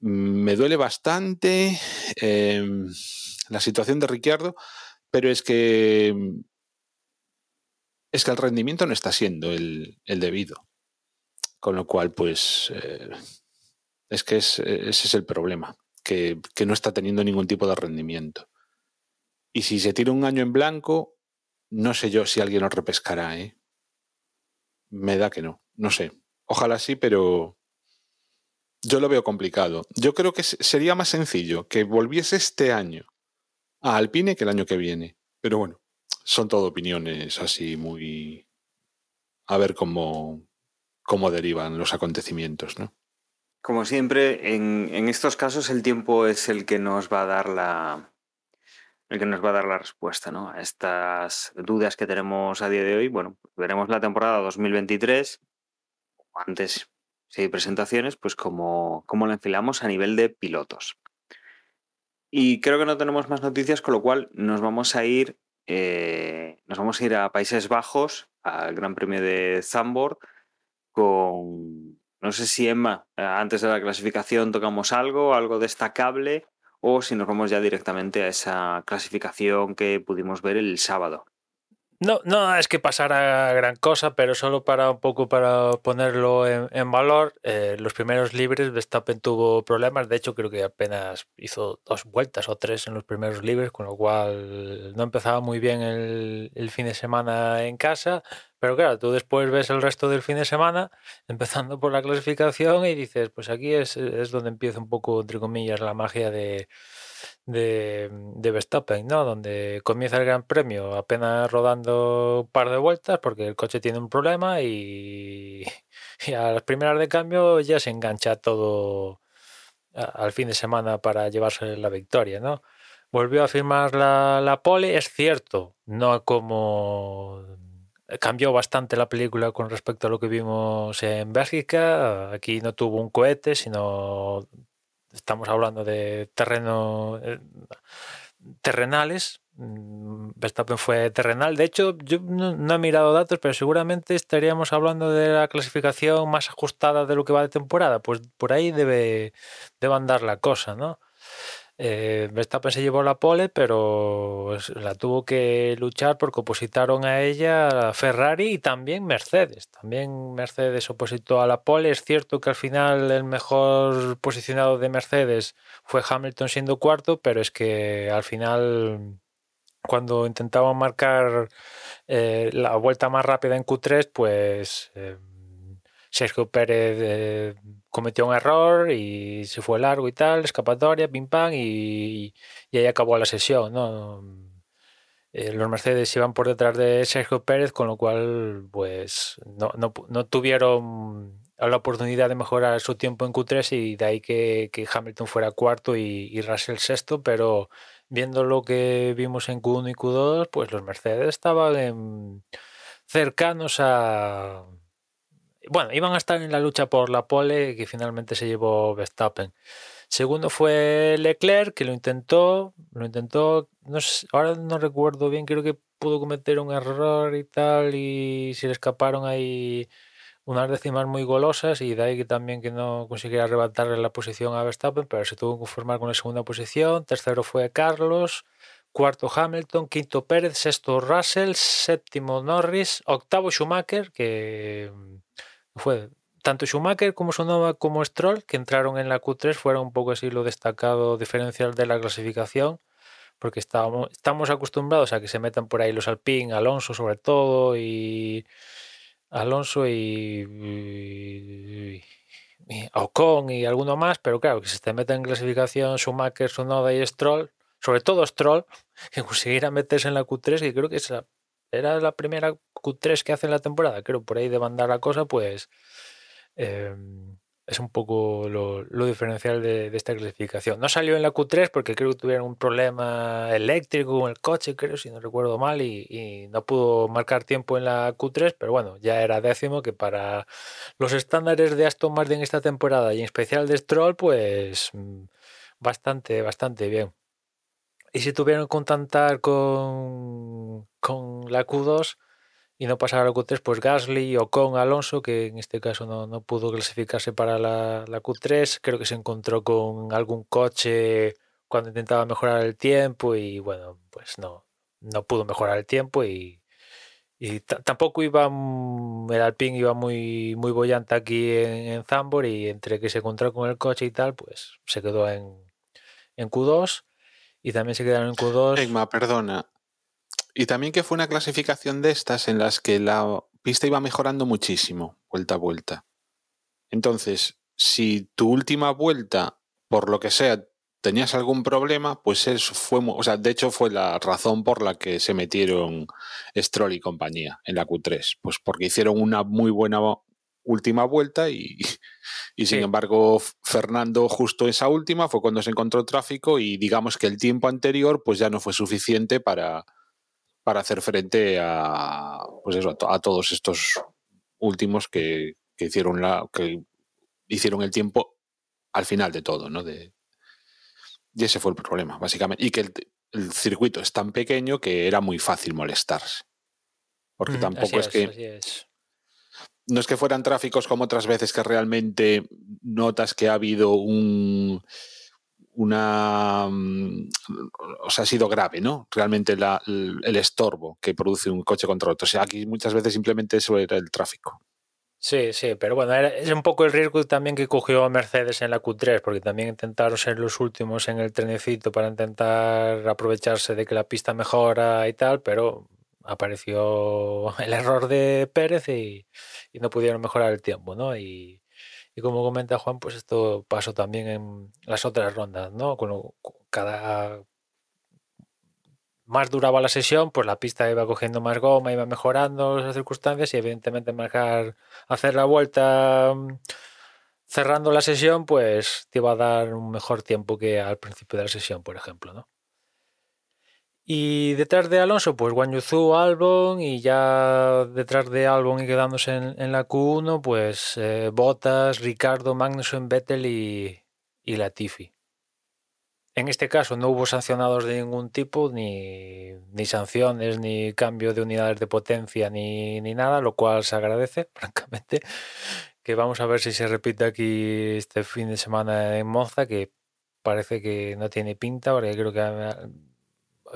me duele bastante eh, la situación de Ricciardo, pero es que es que el rendimiento no está siendo el, el debido. Con lo cual, pues, eh, es que es, ese es el problema, que, que, no está teniendo ningún tipo de rendimiento. Y si se tira un año en blanco, no sé yo si alguien lo repescará, ¿eh? Me da que no, no sé. Ojalá sí, pero yo lo veo complicado. Yo creo que sería más sencillo que volviese este año a Alpine que el año que viene. Pero bueno, son todo opiniones así muy... A ver cómo, cómo derivan los acontecimientos, ¿no? Como siempre, en, en, estos casos el tiempo es el que nos va a dar la el que nos va a dar la respuesta ¿no? a estas dudas que tenemos a día de hoy. Bueno, veremos la temporada 2023, antes si hay presentaciones, pues como, como la enfilamos a nivel de pilotos. Y creo que no tenemos más noticias, con lo cual nos vamos a ir, eh, nos vamos a ir a Países Bajos, al Gran Premio de Zandvoort, con, no sé si Emma, eh, antes de la clasificación tocamos algo, algo destacable, o si nos vamos ya directamente a esa clasificación que pudimos ver el sábado. No, no es que pasara gran cosa, pero solo para un poco para ponerlo en, en valor, eh, los primeros libres Verstappen tuvo problemas, de hecho creo que apenas hizo dos vueltas o tres en los primeros libres, con lo cual no empezaba muy bien el, el fin de semana en casa, pero claro, tú después ves el resto del fin de semana, empezando por la clasificación y dices, pues aquí es, es donde empieza un poco, entre comillas, la magia de de, de, Verstappen, ¿no? Donde comienza el Gran Premio apenas rodando un par de vueltas porque el coche tiene un problema y, y a las primeras de cambio ya se engancha todo al fin de semana para llevarse la victoria, ¿no? Volvió a firmar la, la pole, es cierto, no como cambió bastante la película con respecto a lo que vimos en Bélgica. Aquí no tuvo un cohete, sino estamos hablando de terreno eh, terrenales. Mm, Verstappen fue terrenal. De hecho, yo no, no, he mirado datos, pero seguramente estaríamos hablando de la clasificación más ajustada de lo que va de temporada. Pues por ahí debe, debe andar la cosa, ¿no? Eh, Verstappen se llevó la pole, pero la tuvo que luchar porque opositaron a ella Ferrari y también Mercedes. También Mercedes opositó a la pole. Es cierto que al final el mejor posicionado de Mercedes fue Hamilton siendo cuarto, pero es que al final cuando intentaban marcar eh, la vuelta más rápida en Q3, pues eh, Sergio Pérez eh, cometió un error y se fue largo y tal, escapatoria, pim pam, y, ahí acabó la sesión. Eh, los Mercedes iban por detrás de Sergio Pérez, con lo cual, pues, no, no, tuvieron la oportunidad de mejorar su tiempo en Q3 y de ahí que, Hamilton fuera cuarto y, Russell sexto, pero viendo lo que vimos en Q1 y Q2, pues los Mercedes estaban cercanos a bueno, iban a estar en la lucha por la pole que finalmente se llevó Verstappen. Segundo fue Leclerc, que lo intentó, lo intentó, ahora no recuerdo bien, creo que pudo cometer un error y tal, y se le escaparon ahí unas décimas muy golosas, y de ahí que también que no consiguiera arrebatarle la posición a Verstappen, pero se tuvo que conformar con la segunda posición. Tercero fue Carlos, cuarto Hamilton, quinto Pérez, sexto Russell, séptimo Norris, octavo Schumacher, que fue tanto Schumacher como Sonova como Stroll, que entraron en la Q3, fueron un poco así lo destacado diferencial de la clasificación, porque estábamos, estamos acostumbrados a que se metan por ahí los Alpine, Alonso sobre todo, y Alonso y, y, Ocon y alguno más, pero claro, que si te meten en clasificación Schumacher, Sonoda y Stroll, sobre todo Stroll, que consiguiera meterse en la Q3, que creo que esa era la primera Q3 que hace en la temporada, creo por ahí de mandar la cosa, pues eh, es un poco lo, diferencial de, de, esta clasificación. No salió en la Q3 porque creo que tuvieron un problema eléctrico con el coche, creo, si no recuerdo mal, y, y, no pudo marcar tiempo en la Q3, pero bueno, ya era décimo, que para los estándares de Aston Martin esta temporada y en especial de Stroll, pues mm, bastante, bastante bien. Y si tuvieron que contentar con, con la Q2 y no pasar a la Q3, pues Gasly o con Alonso, que en este caso no, no pudo clasificarse para la, la, Q3, creo que se encontró con algún coche cuando intentaba mejorar el tiempo y bueno, pues no, no pudo mejorar el tiempo y, y tampoco iba, el Alpine iba muy, muy bollante aquí en, en Zambor y entre que se encontró con el coche y tal, pues se quedó en, en Q2 y también se quedaron en Q2. Egma, perdona. Y también que fue una clasificación de estas en las que la pista iba mejorando muchísimo, vuelta a vuelta. Entonces, si tu última vuelta, por lo que sea, tenías algún problema, pues eso fue, o sea, de hecho fue la razón por la que se metieron Stroll y compañía en la Q3, pues porque hicieron una muy buena última vuelta y, y sin sí. embargo Fernando justo esa última fue cuando se encontró tráfico y digamos que el tiempo anterior pues ya no fue suficiente para, para hacer frente a pues eso a, to a todos estos últimos que, que, hicieron la que hicieron el tiempo al final de todo no de, y ese fue el problema básicamente. Y que el, el circuito es tan pequeño que era muy fácil molestarse. Porque mm, tampoco es, es que es no es que fueran tráficos como otras veces que realmente notas que ha habido un una o sea ha sido grave no realmente la, el, estorbo que produce un coche contra otro. O sea aquí muchas veces simplemente eso era el tráfico. Sí, sí, pero bueno, es un poco el riesgo también que cogió Mercedes en la Q3, porque también intentaron ser los últimos en el trenecito para intentar aprovecharse de que la pista mejora y tal, pero apareció el error de Pérez y, no pudieron mejorar el tiempo, ¿no? Y, como comenta Juan, pues esto pasó también en las otras rondas, ¿no? Con cada más duraba la sesión, pues la pista iba cogiendo más goma, iba mejorando las circunstancias y evidentemente marcar, hacer la vuelta cerrando la sesión, pues te iba a dar un mejor tiempo que al principio de la sesión, por ejemplo, ¿no? Y detrás de Alonso, pues Guan Yuzu, Albon, y ya detrás de Albon y quedándose en, en la Q1, pues eh, Bottas, Ricardo, Magnussen, Vettel y, y Latifi. En este caso no hubo sancionados de ningún tipo, ni, ni sanciones, ni cambio de unidades de potencia, ni, ni nada, lo cual se agradece, francamente. Que vamos a ver si se repite aquí este fin de semana en Monza, que parece que no tiene pinta, porque creo que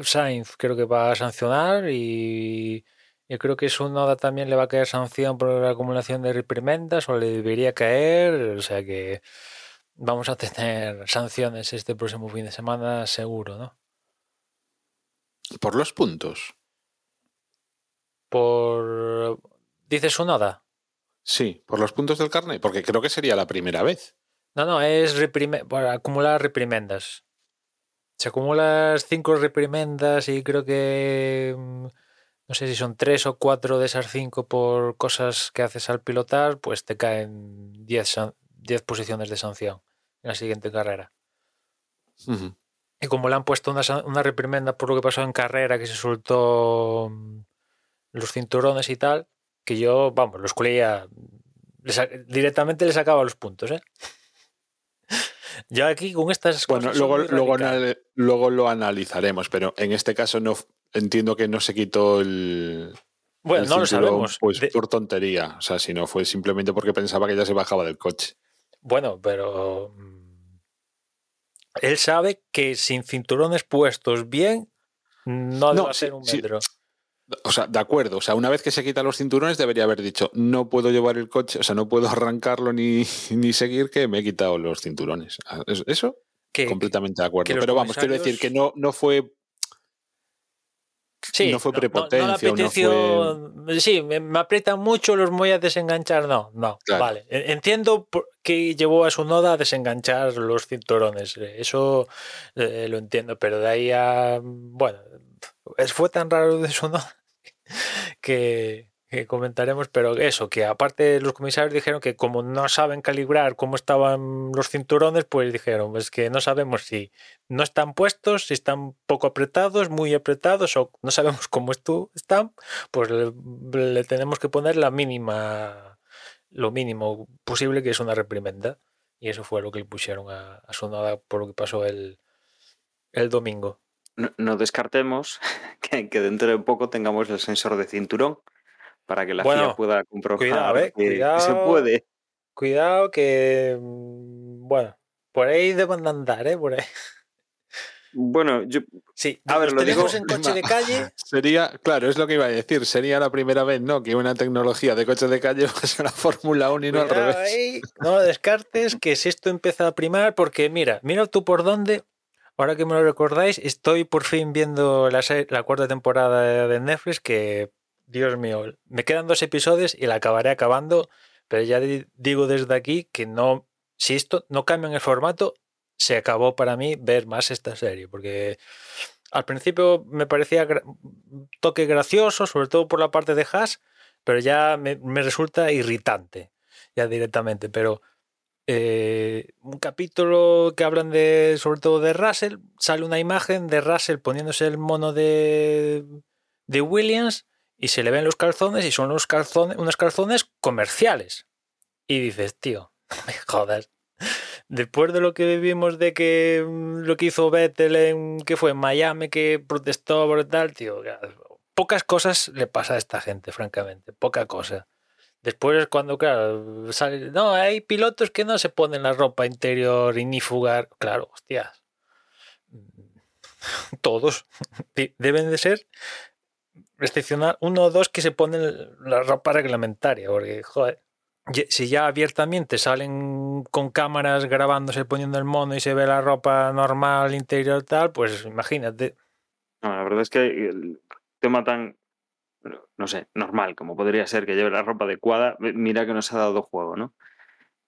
Sainz creo que va a sancionar y yo creo que su Noda también le va a caer sanción por la acumulación de reprimendas o le debería caer, o sea que vamos a tener sanciones este próximo fin de semana seguro, ¿no? Por los puntos. Por dice su Noda. Sí, por los puntos del carnet, porque creo que sería la primera vez. No, no, es reprime por acumular reprimendas se acumulas cinco reprimendas y creo que mm, no sé si son tres o cuatro de esas cinco por cosas que haces al pilotar, pues te caen diez, diez posiciones de sanción en la siguiente carrera. Uh -huh. Y como le han puesto una, una, reprimenda por lo que pasó en carrera, que se soltó mm, los cinturones y tal, que yo, vamos, los colía directamente le sacaba los puntos, ¿eh? Ya aquí con estas bueno, cosas. Bueno, luego, luego, luego, lo analizaremos, pero en este caso no entiendo que no se quitó el. Bueno, el no lo sabemos. Pues de... por tontería. O sea, si no fue simplemente porque pensaba que ya se bajaba del coche. Bueno, pero. mm, Él sabe que sin cinturones puestos bien, no, no va a ser un metro. Sí. O sea, de acuerdo. O sea, una vez que se quita los cinturones, debería haber dicho: No puedo llevar el coche, o sea, no puedo arrancarlo ni, ni seguir, que me he quitado los cinturones. Eso, que, completamente de acuerdo. Pero vamos, quiero decir que no, no fue. Sí, no fue no- prepotencia, no no Sí, me, me aprietan mucho, los voy a desenganchar. No, no. Claro. Vale. E- Entiendo qué llevó a su noda a desenganchar los cinturones. eh, Eso eh, lo entiendo, pero de ahí a. Bueno, fue tan raro de su noda que, que comentaremos, pero eso, que aparte los comisarios dijeron que como no saben calibrar cómo estaban los cinturones, pues dijeron, pues que no sabemos si no están puestos, si están poco apretados, muy apretados, o no sabemos cómo están, pues le, le tenemos que poner la mínima, lo mínimo posible, que es una reprimenda. Y eso fue lo que le pusieron a, a Sonoda por lo que pasó el, el domingo. No, no descartemos que, que dentro de poco tengamos el sensor de cinturón para que la Bueno, FIA pueda comprobar cuidado, eh, que- que, se cuidado. puede. Cuidado que, mm, bueno, por ahí deben de andar, ¿eh? Por ahí. Bueno, yo, Sí, A ver, lo digo- tenemos en coche de calle. Sería, claro, es lo que iba a decir. Sería la primera vez, ¿no? Que una tecnología de coche de calle pasa a la Fórmula 1 y no al Cuidado revés. ahí, no lo descartes, que si esto empieza a primar, porque mira, mira tú por dónde, ahora que me lo recordáis, estoy por fin viendo la, la cuarta temporada de Netflix, que, Dios mío, me quedan dos episodios y la acabaré acabando, pero ya di- digo desde aquí que no, si esto no cambia en el formato, se acabó para mí ver más esta serie, porque al principio me parecía un toque gracioso, sobre todo por la parte de Haas, pero ya me, me resulta irritante, ya directamente. Pero eh, un capítulo que hablan de, sobre todo de Russell, sale una imagen de Russell poniéndose el mono de, de Williams y se le ven los calzones y son los calzones, unos calzones comerciales. Y dices, tío, me jodas. Después de lo que vivimos de que mm, lo que hizo Vettel en que fue en Miami, que protestó por tal, tío, pocas cosas le pasa a esta gente, francamente, poca cosa. Después es cuando, claro, sale, no, hay pilotos que no se ponen la ropa interior inífugar. Claro, hostias. Todos De- deben de ser excepcional uno o dos que se ponen la ropa reglamentaria, porque, joder, si ya abiertamente salen con cámaras grabándose poniendo el mono y se ve la ropa normal interior tal, pues imagínate. no, la verdad es que el tema tan, no sé, normal, como podría ser que lleve la ropa adecuada, mira que nos ha dado juego, ¿no?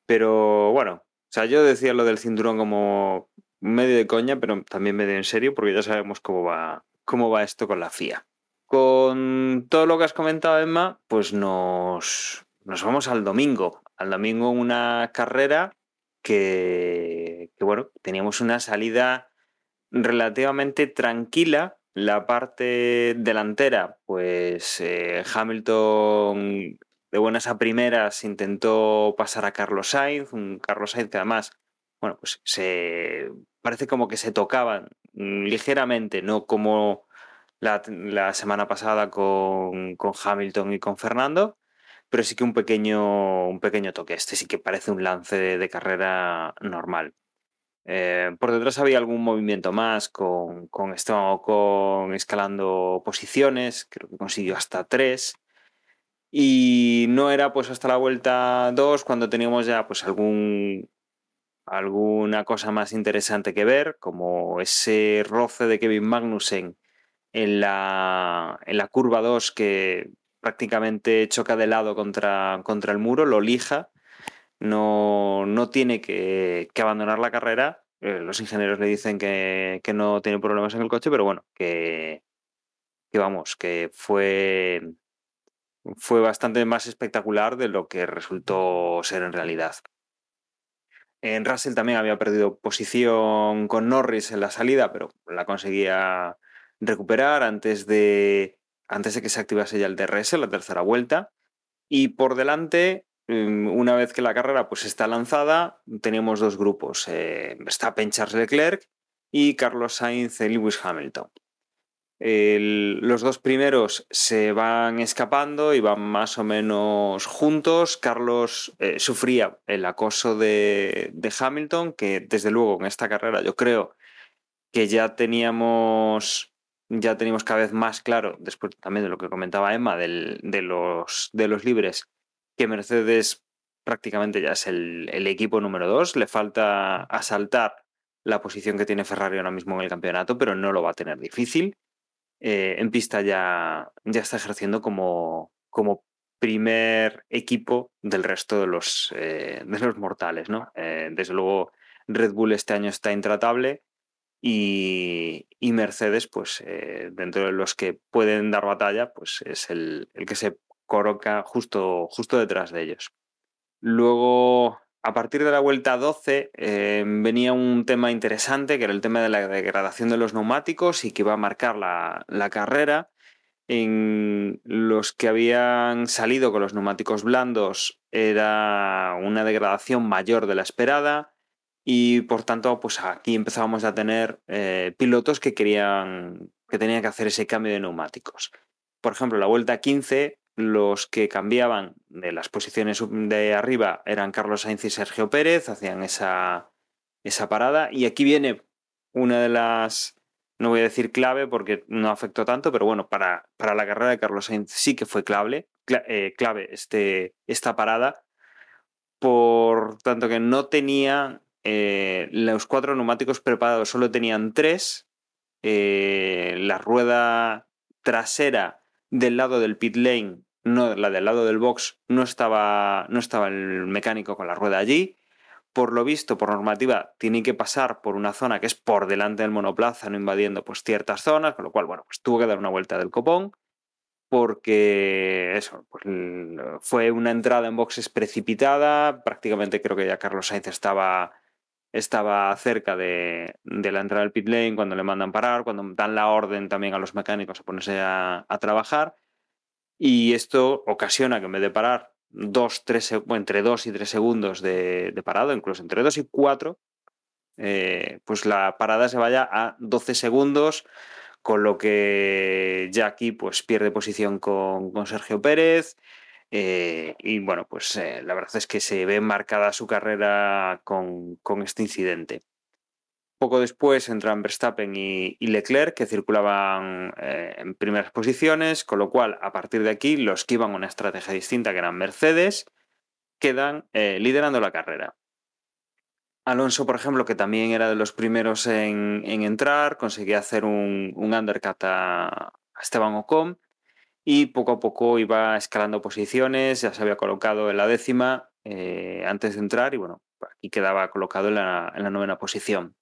Pero bueno, o sea, yo decía lo del cinturón como medio de coña, pero también medio en serio, porque ya sabemos cómo va, cómo va esto con la FIA. Con todo lo que has comentado, Emma, pues nos, nos vamos al domingo. Al domingo una carrera que, que, bueno, teníamos una salida relativamente tranquila. La parte delantera, pues eh, Hamilton de buenas a primeras intentó pasar a Carlos Sainz, un Carlos Sainz que además, bueno, pues se parece como que se tocaban mm, ligeramente, no como la, semana pasada con, con, Hamilton y con Fernando, pero sí que un pequeño, un pequeño toque. Este sí que parece un lance de carrera normal. Eh, por detrás había algún movimiento más con, con Esteban Ocon escalando posiciones, creo que consiguió hasta tres. Y no era pues hasta la vuelta 2 cuando teníamos ya pues algún alguna cosa más interesante que ver, como ese roce de Kevin Magnussen en la, en la curva 2 que prácticamente choca de lado contra, contra el muro, lo lija, no, no tiene que, que abandonar la carrera. Eh, los ingenieros le dicen que, que, no tiene problemas en el coche, pero bueno, que, que vamos, que fue, fue bastante más espectacular de lo que resultó ser en realidad. En Russell también había perdido posición con Norris en la salida, pero la conseguía recuperar antes de, antes de que se activase ya el DRS, la tercera vuelta. Y por delante, una vez que la carrera pues, está lanzada, teníamos dos grupos, eh, Verstappen, Charles Leclerc y Carlos Sainz y Lewis Hamilton. Los dos primeros se van escapando y van más o menos juntos. Carlos eh, sufría el acoso de, de, Hamilton, que desde luego en esta carrera yo creo que ya teníamos, ya teníamos cada vez más claro, después también de lo que comentaba Emma, del, de, los, de los libres, que Mercedes prácticamente ya es el, equipo número dos. Le falta asaltar la posición que tiene Ferrari ahora mismo en el campeonato, pero no lo va a tener difícil. eh, en pista ya, ya está ejerciendo como, como primer equipo del resto de los, eh, de los mortales. ¿no? Eh, desde luego, Red Bull este año está intratable y, y Mercedes, pues dentro de los que pueden dar batalla, pues es el, el que se coloca justo, justo detrás de ellos. Luego, a partir de la vuelta 12 eh, venía un tema interesante, que era el tema de la degradación de los neumáticos y que iba a marcar la, la carrera. En los que habían salido con los neumáticos blandos era una degradación mayor de la esperada y por tanto pues aquí empezábamos a tener eh, pilotos que querían que tenían que hacer ese cambio de neumáticos. Por ejemplo, la vuelta 15 los que cambiaban de las posiciones de arriba eran Carlos Sainz y Sergio Pérez, hacían esa, esa parada. Y aquí viene una de las, no voy a decir clave porque no afectó tanto, pero bueno, para, para la carrera de Carlos Sainz sí que fue clave, eh, clave este, esta parada, por tanto que no tenía eh, los cuatro neumáticos preparados, solo tenían tres. Eh, la rueda trasera del lado del pit lane no, la del lado del box, no estaba, no estaba el mecánico con la rueda allí. Por lo visto, por normativa, tiene que pasar por una zona que es por delante del monoplaza, no invadiendo pues, ciertas zonas, con lo cual, bueno, pues tuvo que dar una vuelta del copón, porque eso, pues, fue una entrada en boxes precipitada, prácticamente creo que ya Carlos Sainz estaba, estaba cerca de, la entrada del pit lane cuando le mandan parar, cuando dan la orden también a los mecánicos a ponerse a trabajar y esto ocasiona que en vez de parar dos, tres, entre 2 y 3 segundos de, de, parado, incluso entre 2 y 4, eh, pues la parada se vaya a 12 segundos, con lo que ya aquí pues, pierde posición con, con Sergio Pérez. Eh, y bueno, pues eh, la verdad es que se ve marcada su carrera con, con este incidente. Poco después entran Verstappen y, Leclerc, que circulaban eh, en primeras posiciones, con lo cual, a partir de aquí, los que iban una estrategia distinta, que eran Mercedes, quedan eh, liderando la carrera. Alonso, por ejemplo, que también era de los primeros en, entrar, conseguía hacer un, undercut a, Esteban Ocon y poco a poco iba escalando posiciones, ya se había colocado en la décima eh, antes de entrar y bueno, aquí quedaba colocado en la novena posición.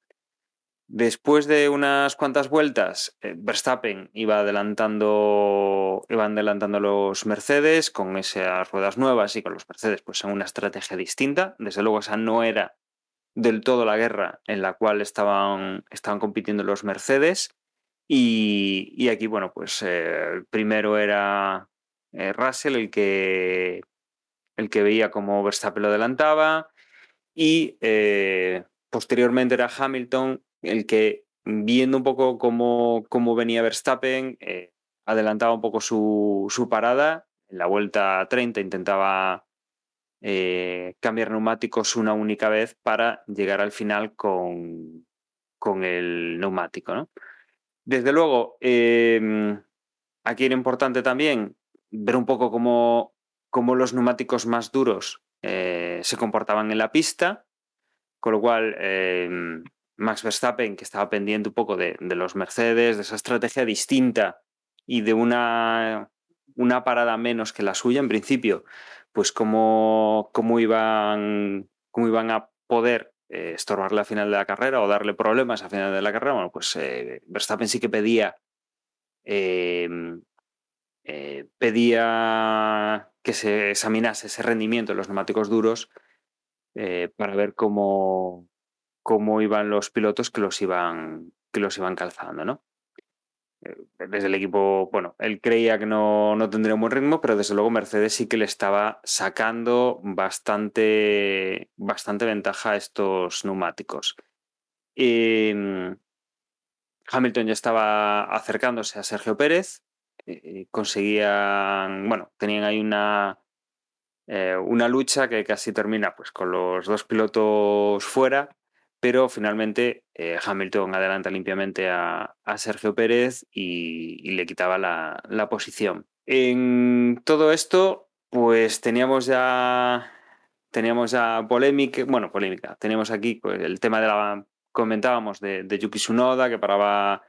Después de unas cuantas vueltas, eh, Verstappen iba adelantando, iban adelantando los Mercedes con esas ruedas nuevas y con los Mercedes pues en una estrategia distinta. Desde luego esa no era del todo la guerra en la cual estaban, estaban compitiendo los Mercedes. Y, aquí, bueno, pues eh, primero era eh, Russell el que, el que veía cómo Verstappen lo adelantaba y posteriormente era Hamilton el que viendo un poco cómo, cómo venía Verstappen, eh, adelantaba un poco su, su, parada. En la vuelta 30 intentaba eh, cambiar neumáticos una única vez para llegar al final con, con el neumático. ¿no? Desde luego, eh, aquí era importante también ver un poco cómo, cómo los neumáticos más duros se comportaban en la pista, con lo cual Max Verstappen, que estaba pendiente un poco de, los Mercedes, de esa estrategia distinta y de una, una, parada menos que la suya en principio, pues cómo, cómo, iban, cómo iban a poder eh, estorbarle a final de la carrera o darle problemas a final de la carrera, bueno, pues eh, Verstappen sí que pedía, em, eh, pedía que se examinase ese rendimiento de los neumáticos duros para ver cómo, cómo iban los pilotos que los iban, que los iban calzando, ¿no? Eh, desde el equipo, bueno, él creía que no, no, tendría un buen ritmo, pero desde luego Mercedes sí que le estaba sacando bastante, bastante ventaja a estos neumáticos. Em, Hamilton ya estaba acercándose a Sergio Pérez, y conseguían, bueno, tenían ahí una, eh, una lucha que casi termina pues, con los dos pilotos fuera pero finalmente eh, Hamilton adelanta limpiamente a, Sergio Pérez y, le quitaba la, posición. En todo esto, pues teníamos ya teníamos ya polémica, bueno, polémica, teníamos aquí pues, el tema de la, comentábamos de, Yuki Tsunoda, que paraba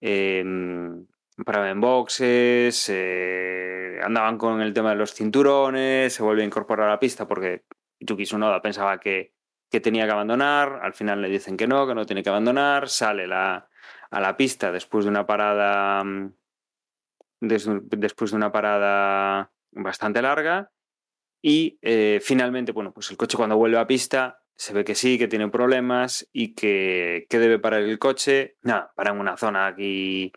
em, paraba en boxes, eh, andaban con el tema de los cinturones, se volvió a incorporar a la pista porque Yuki Tsunoda pensaba que, que tenía que abandonar, al final le dicen que no, que no tiene que abandonar, sale la, a la pista después de una parada mm, des- después de una parada bastante larga y eh, finalmente, bueno, pues el coche cuando vuelve a pista se ve que sí, que tiene problemas y que, que debe parar el coche. Nada, para en una zona aquí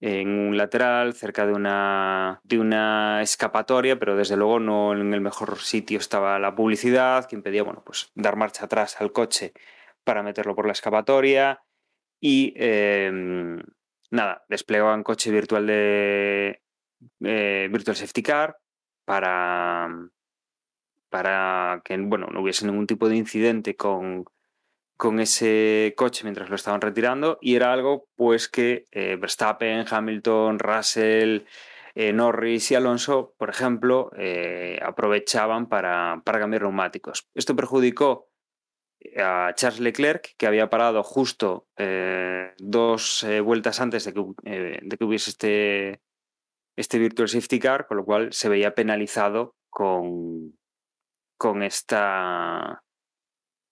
en un lateral, cerca de una, de una escapatoria, pero desde luego no en el mejor sitio estaba la publicidad, que impedía, bueno, pues dar marcha atrás al coche para meterlo por la escapatoria. Y eh, nada, desplegaban coche virtual de eh, Virtual Safety Car para, para que bueno, no hubiese ningún tipo de incidente con, con ese coche mientras lo estaban retirando y era algo pues que eh, Verstappen, Hamilton, Russell, eh, Norris y Alonso, por ejemplo, eh, aprovechaban para, para cambiar neumáticos. Esto perjudicó a Charles Leclerc, que había parado justo dos vueltas antes de que, de que hubiese este, este Virtual Safety Car, con lo cual se veía penalizado con, con esta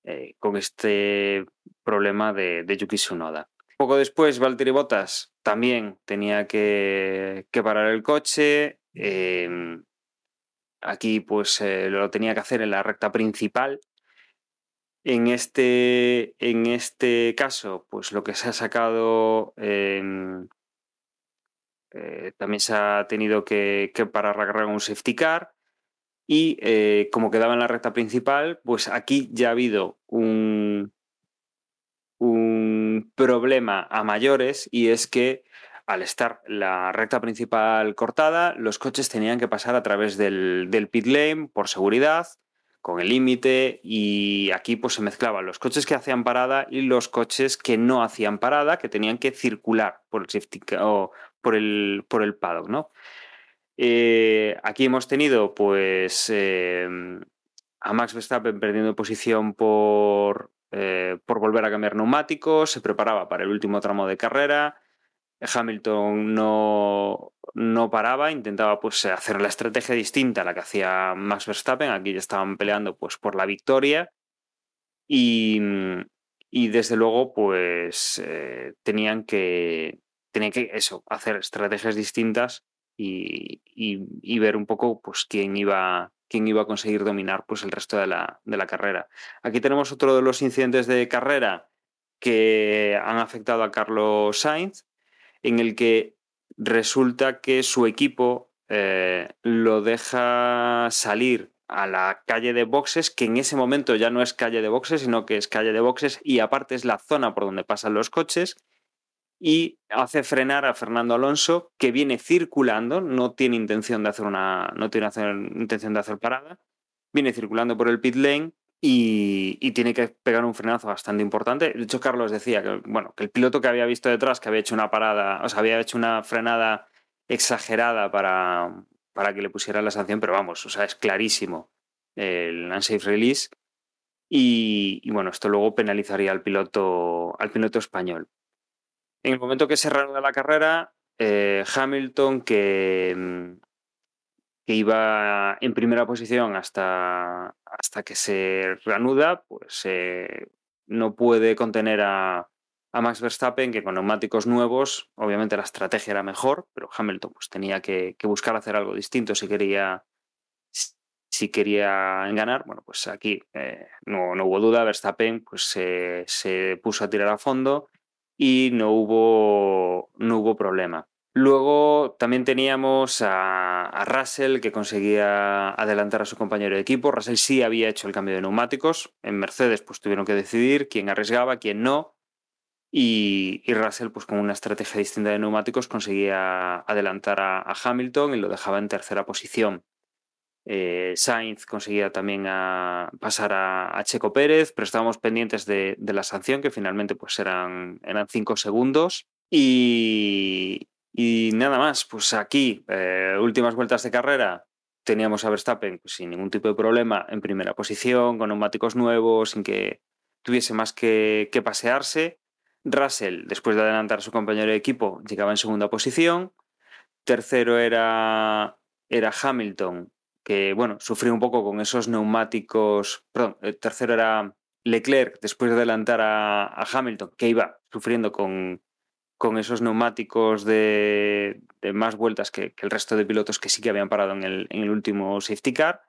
eh, con este problema de, Yuki Tsunoda. Poco después, Valtteri Bottas también tenía que, parar el coche. eh, aquí, pues, eh, lo tenía que hacer en la recta principal. En este, en este caso, pues lo que se ha sacado em, eh, también se ha tenido que, que parar un safety car. Y eh, como quedaba en la recta principal, pues aquí ya ha habido un, un problema a mayores y es que al estar la recta principal cortada, los coches tenían que pasar a través del, del pit lane por seguridad, con el límite, y aquí pues se mezclaban los coches que hacían parada y los coches que no hacían parada, que tenían que circular por el por el, por el paddock, ¿no? Eh, aquí hemos tenido, pues, eh, a Max Verstappen perdiendo posición por, eh, por volver a cambiar neumáticos, se preparaba para el último tramo de carrera. Hamilton no, no paraba, intentaba pues, hacer la estrategia distinta a la que hacía Max Verstappen. Aquí ya estaban peleando pues, por la victoria. Y, y desde luego, pues tenían que, tenían que eso, hacer estrategias distintas y, ver un poco pues, quién, iba, quién iba a conseguir dominar pues, el resto de la, de la carrera. Aquí tenemos otro de los incidentes de carrera que han afectado a Carlos Sainz, en el que resulta que su equipo eh, lo deja salir a la calle de boxes, que en ese momento ya no es calle de boxes, sino que es calle de boxes y aparte es la zona por donde pasan los coches y hace frenar a Fernando Alonso que viene circulando, no tiene intención de hacer una no tiene intención de hacer parada, viene circulando por el pit lane y, y tiene que pegar un frenazo bastante importante. De hecho, Carlos decía que bueno, que el piloto que había visto detrás que había hecho una parada, o sea, había hecho una frenada exagerada para, para que le pusiera la sanción, pero vamos, o sea, es clarísimo el unsafe release. Y, y bueno, esto luego penalizaría al piloto, al piloto español. En el momento que se reanuda la carrera, eh, Hamilton, que, mm, que iba en primera posición hasta, hasta que se reanuda, pues eh, no puede contener a, a Max Verstappen, que con neumáticos nuevos, obviamente la estrategia era mejor, pero Hamilton pues, tenía que, buscar hacer algo distinto si quería, si quería ganar. Bueno, pues aquí eh, no, no hubo duda, Verstappen pues, se- se puso a tirar a fondo y no hubo, no hubo problema. Luego también teníamos a, Russell que conseguía adelantar a su compañero de equipo. Russell sí había hecho el cambio de neumáticos. En Mercedes pues tuvieron que decidir quién arriesgaba, quién no. Y, y Russell pues con una estrategia distinta de neumáticos conseguía adelantar a, a Hamilton y lo dejaba en tercera posición. Eh, Sainz conseguía también pasar a, Checo Pérez, pero estábamos pendientes de, la sanción, que finalmente pues eran, cinco segundos. Y, nada más, pues aquí, eh, últimas vueltas de carrera, teníamos a Verstappen pues, sin ningún tipo de problema en primera posición, con neumáticos nuevos, sin que tuviese más que, pasearse. Russell, después de adelantar a su compañero de equipo, llegaba en segunda posición. Tercero era Hamilton, que bueno, sufrió un poco con esos neumáticos. Perdón, el tercero era Leclerc, después de adelantar a, Hamilton, que iba sufriendo con, con esos neumáticos de, más vueltas que, que, el resto de pilotos que sí que habían parado en el, en el último safety car.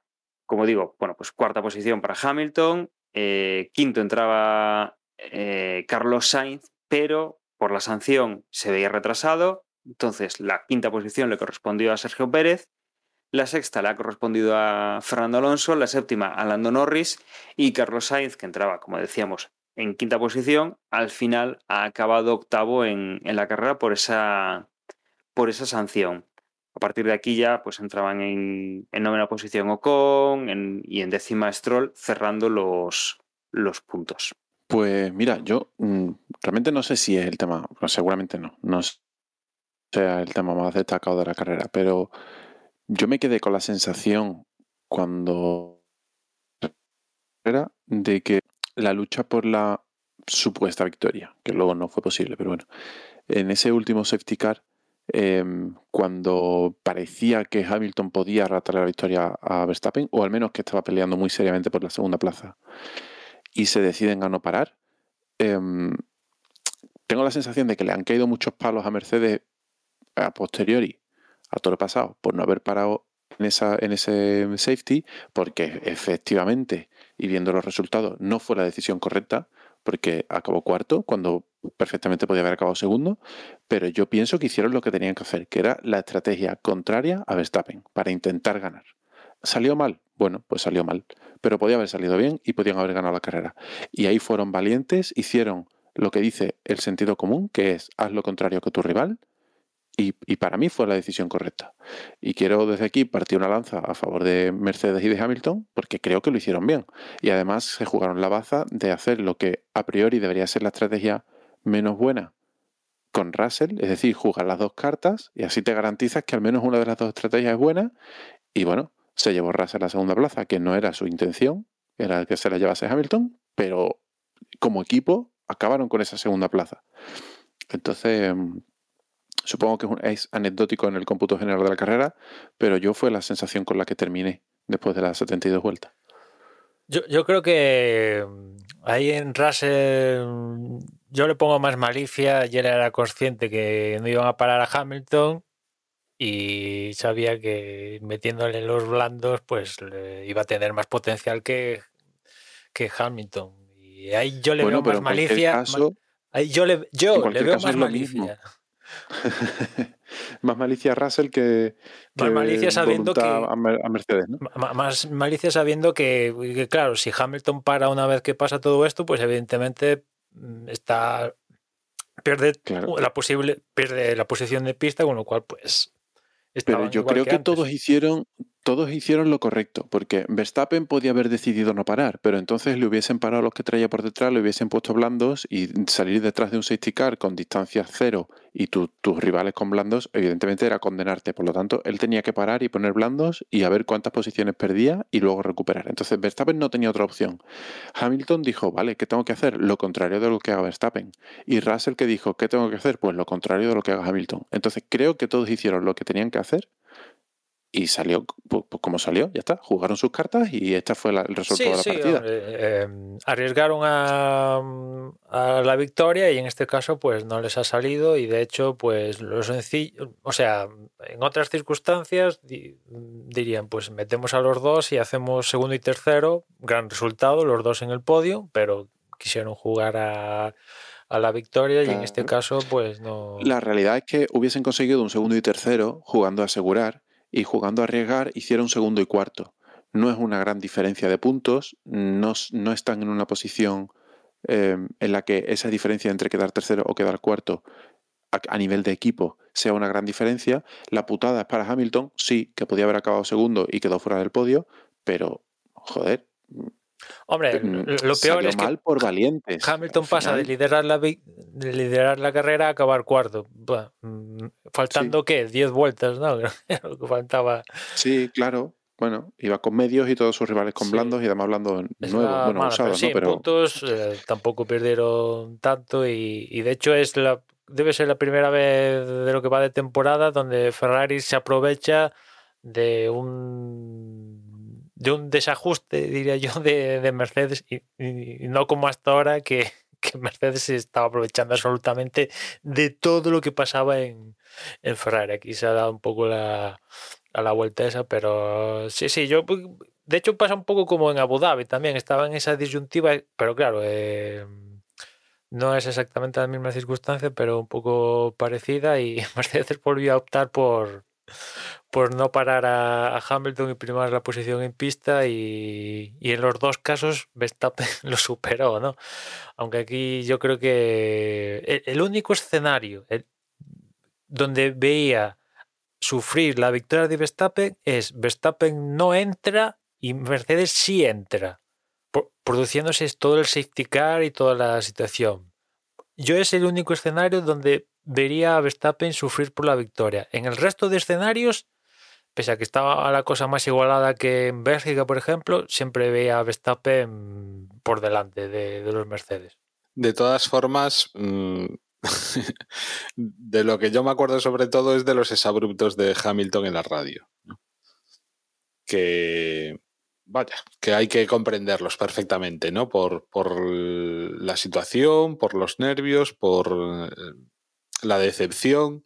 Como digo, bueno, pues cuarta posición para Hamilton. Eh, quinto entraba eh, Carlos Sainz, pero por la sanción se veía retrasado. Entonces, la quinta posición le correspondió a Sergio Pérez. La sexta le ha correspondido a Fernando Alonso, la séptima a Lando Norris y Carlos Sainz, que entraba, como decíamos, en quinta posición, al final ha acabado octavo en, en la carrera por esa, por esa sanción. A partir de aquí ya pues entraban en, en novena posición Ocon y en décima Stroll, cerrando los, los puntos. Pues mira, yo mmm, realmente no sé si es el tema, pues seguramente no, no sea el tema más destacado de la carrera, pero yo me quedé con la sensación cuando era de que la lucha por la supuesta victoria, que luego no fue posible, pero bueno, en ese último safety car, eh, cuando parecía que Hamilton podía arrastrar la victoria a Verstappen, o al menos que estaba peleando muy seriamente por la segunda plaza, y se deciden a no parar, eh, tengo la sensación de que le han caído muchos palos a Mercedes a posteriori, a todo lo pasado, por no haber parado en, esa, en ese safety, porque efectivamente, y viendo los resultados, no fue la decisión correcta, porque acabó cuarto, cuando perfectamente podía haber acabado segundo, pero yo pienso que hicieron lo que tenían que hacer, que era la estrategia contraria a Verstappen, para intentar ganar. ¿Salió mal? Bueno, pues salió mal, pero podía haber salido bien y podían haber ganado la carrera. Y ahí fueron valientes, hicieron lo que dice el sentido común, que es haz lo contrario que tu rival, y, para mí fue la decisión correcta. Y quiero desde aquí partir una lanza a favor de Mercedes y de Hamilton porque creo que lo hicieron bien. Y además se jugaron la baza de hacer lo que a priori debería ser la estrategia menos buena con Russell, es decir, jugar las dos cartas y así te garantizas que al menos una de las dos estrategias es buena. Y bueno, se llevó Russell a la segunda plaza, que no era su intención, era que se la llevase Hamilton, pero como equipo acabaron con esa segunda plaza. Entonces, Supongo que es anecdótico en el cómputo general de la carrera, pero yo fue la sensación con la que terminé después de las 72 vueltas. Yo, yo creo que mm, ahí en Russell yo le pongo más malicia él era consciente que no iban a parar a Hamilton y sabía que metiéndole los blandos pues iba a tener más potencial que, que Hamilton. Y ahí yo le bueno, veo más malicia. Caso, ahí yo le, yo le veo más malicia. Mismo. más malicia Russell que, que más malicia sabiendo que a, Mercedes, ¿no? más malicia sabiendo que, que, claro, si Hamilton para una vez que pasa todo esto, pues evidentemente mm, está pierde claro. la posible pierde la posición de pista, con lo cual pues pero yo creo que, que todos hicieron todos hicieron lo correcto, porque Verstappen podía haber decidido no parar, pero entonces le hubiesen parado a los que traía por detrás, le hubiesen puesto blandos y salir detrás de un safety car con distancias cero y tu, tus rivales con blandos, evidentemente era condenarte. Por lo tanto, él tenía que parar y poner blandos y a ver cuántas posiciones perdía y luego recuperar. Entonces, Verstappen no tenía otra opción. Hamilton dijo, vale, ¿qué tengo que hacer? Lo contrario de lo que haga Verstappen. Y Russell que dijo, ¿qué tengo que hacer? Pues lo contrario de lo que haga Hamilton. Entonces, creo que todos hicieron lo que tenían que hacer y salió pues, pues, como salió, ya está. Jugaron sus cartas y este fue la, el resultado sí, de la sí, partida. Eh, arriesgaron a, a, la victoria y en este caso pues no les ha salido y de hecho pues lo sencillo, o sea, en otras circunstancias di, dirían pues metemos a los dos y hacemos segundo y tercero, gran resultado, los dos en el podio, pero quisieron jugar a a la victoria claro. y en este caso pues no... La realidad es que hubiesen conseguido un segundo y tercero jugando a asegurar y jugando a arriesgar hicieron segundo y cuarto. No es una gran diferencia de puntos, no, no están en una posición eh, en la que esa diferencia entre quedar tercero o quedar cuarto a, a, nivel de equipo sea una gran diferencia. La putada es para Hamilton, sí, que podía haber acabado segundo y quedó fuera del podio, pero joder. Hombre, lo peor es que mal por valientes. Hamilton pasa de liderar, la, de liderar la carrera a acabar cuarto. Bueno, faltando sí. qué, 10 vueltas, ¿no? lo que faltaba. Sí, claro. bueno, iba con medios y todos sus rivales con Sí. blandos y además blandos nuevos, bueno, mala, usados, sí, Pero puntos eh, tampoco perdieron tanto y, y de hecho es la debe ser la primera vez de lo que va de temporada donde Ferrari se aprovecha de un de un desajuste, diría yo, de, de Mercedes y, no como hasta ahora que, que Mercedes estaba aprovechando absolutamente de todo lo que pasaba en, en Ferrari. Aquí se ha dado un poco la, a la vuelta esa, pero sí, sí, yo pues, de hecho pasa un poco como en Abu Dhabi también, estaba en esa disyuntiva, pero claro, eh, no es exactamente la misma circunstancia, pero un poco parecida y Mercedes volvió a optar por, por no parar a, Hamilton y primar la posición en pista y, y en los dos casos Verstappen lo superó, ¿no? Aunque aquí yo creo que el, el único escenario donde veía sufrir la victoria de Verstappen es Verstappen no entra y Mercedes sí entra, pro- produciéndose todo el safety car y toda la situación. Yo es el único escenario donde vería a Verstappen sufrir por la victoria. En el resto de escenarios, pese a que estaba la cosa más igualada que en Bélgica, por ejemplo, siempre veía a Verstappen por delante de, los Mercedes. De todas formas, mm, de lo que yo me acuerdo sobre todo es de los exabruptos de Hamilton en la radio. Que, vaya, que hay que comprenderlos perfectamente, ¿no? Por, por la situación, por los nervios, por eh, la decepción.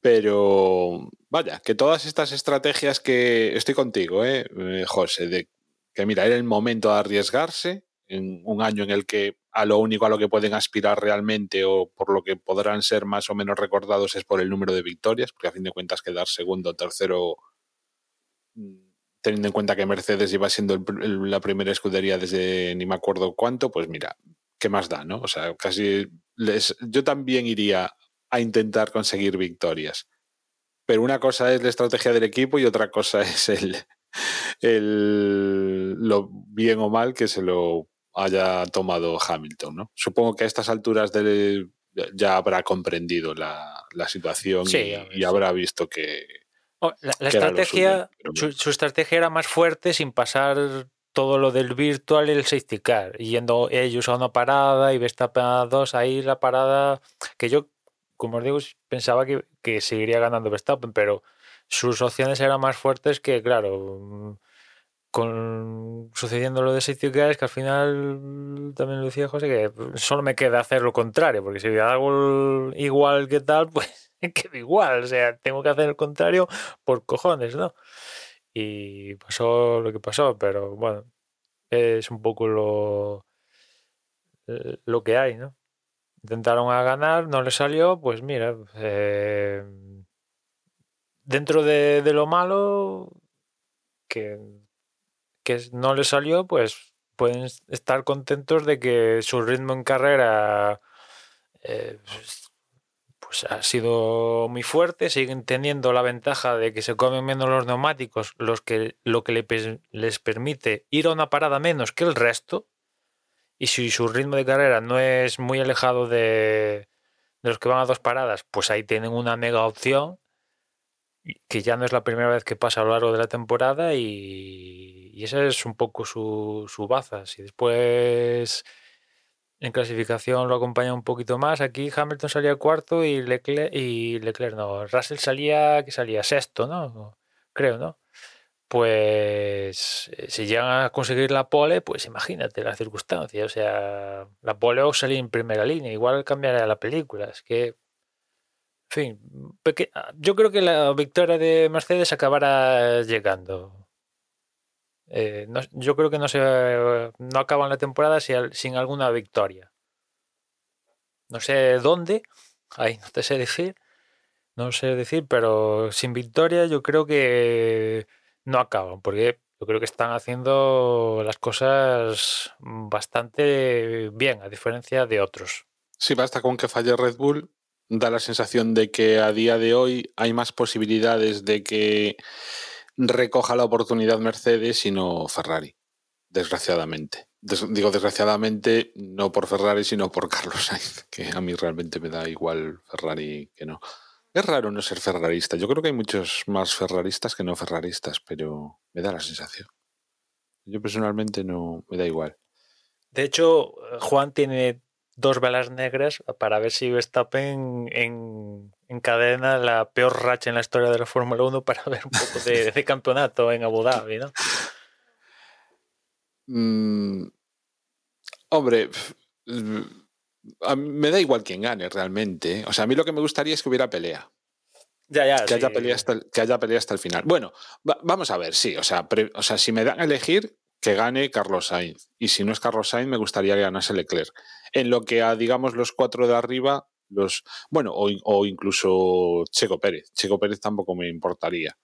Pero, vaya, que todas estas estrategias que estoy contigo, ¿eh? eh, José, de que mira, era el momento de arriesgarse en un año en el que a lo único a lo que pueden aspirar realmente o por lo que podrán ser más o menos recordados es por el número de victorias, porque a fin de cuentas quedar segundo o tercero, mm, teniendo en cuenta que Mercedes iba siendo la primera escudería desde ni me acuerdo cuánto, pues mira, ¿qué más da, no? O sea, casi les, yo también iría a intentar conseguir victorias. Pero una cosa es la estrategia del equipo y otra cosa es el, el lo bien o mal que se lo haya tomado Hamilton, ¿no? Supongo que a estas alturas del- ya habrá comprendido la, la situación Sí, y, habrá visto que, Oh, La, estrategia, suyo, su estrategia era más fuerte sin pasar todo lo del virtual y el safety car, yendo ellos a una parada y Verstappen a dos, ahí la parada que yo, como os digo, pensaba que, que seguiría ganando Verstappen, pero sus opciones eran más fuertes que, claro, con sucediendo lo de safety car es que al final también lo decía José que solo me queda hacer lo contrario, porque si hago igual que tal, pues quedo igual, o sea, tengo que hacer el contrario por cojones, ¿no? Y pasó lo que pasó, pero bueno, es un poco lo, eh, lo que hay, ¿no? Intentaron a ganar, no les salió, pues mira, eh, dentro de, lo malo que, que no les salió, pues pueden estar contentos de que su ritmo en carrera eh, pues, ha sido muy fuerte, siguen teniendo la ventaja de que se comen menos los neumáticos, los que, lo que les permite ir a una parada menos que el resto. Y si su ritmo de carrera no es muy alejado de, los que van a dos paradas, pues ahí tienen una mega opción que ya no es la primera vez que pasa a lo largo de la temporada y, y esa es un poco su, su baza. Si después en clasificación lo acompaña un poquito más, aquí Hamilton salía cuarto y Leclerc, y Leclerc no, Russell salía, que salía sexto, ¿no? Creo, ¿no? Pues eh, si llegan a conseguir la pole, pues imagínate la circunstancia. O sea, la pole o salir en primera línea, igual cambiaría la película. Es que, en fin, yo creo que la victoria de Mercedes acabará llegando. Eh, no- yo creo que no se no acaban la temporada si al- sin alguna victoria. No sé dónde, ahí no te sé decir, no sé decir, pero sin victoria yo creo que no acaban, porque yo creo que están haciendo las cosas bastante bien, a diferencia de otros. Sí, basta con que falle Red Bull. Da la sensación de que a día de hoy hay más posibilidades de que recoja la oportunidad Mercedes y no Ferrari, desgraciadamente. Des- digo desgraciadamente no por Ferrari, sino por Carlos Sainz, que a mí realmente me da igual Ferrari que no. Es raro no ser ferrarista. Yo creo que hay muchos más ferraristas que no ferraristas, pero me da la sensación. Yo personalmente no me da igual. De hecho, Juan tiene dos velas negras para ver si Verstappen en, encadena la peor racha en la historia de la Fórmula 1 para ver un poco de, de campeonato en Abu Dhabi, ¿no? Mm, hombre, me da igual quién gane realmente. O sea, a mí lo que me gustaría es que hubiera pelea. Ya, ya. Que, haya, pelea hasta el, que haya pelea hasta el final. Bueno, vamos a ver, sí. O sea, o sea, si me dan a elegir, que gane Carlos Sainz. Y si no es Carlos Sainz, me gustaría que ganase Leclerc. En lo que a, digamos, los cuatro de arriba, los. Bueno, o, incluso Checo Pérez. Checo Pérez tampoco me importaría.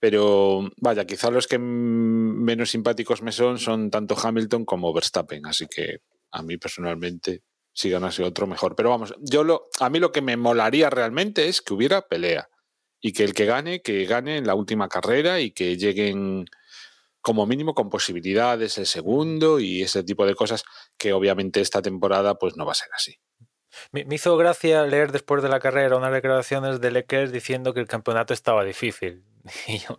Pero vaya, quizá los que menos simpáticos me son son tanto Hamilton como Verstappen. Así que a mí personalmente, si ganase otro, mejor. Pero vamos, yo lo, a mí lo que me molaría realmente es que hubiera pelea. Y que el que gane, que gane en la última carrera y que lleguen como mínimo con posibilidades el segundo y ese tipo de cosas que obviamente esta temporada pues no va a ser así. Me, hizo gracia leer después de la carrera unas declaraciones de Leclerc diciendo que el campeonato estaba difícil. Y yo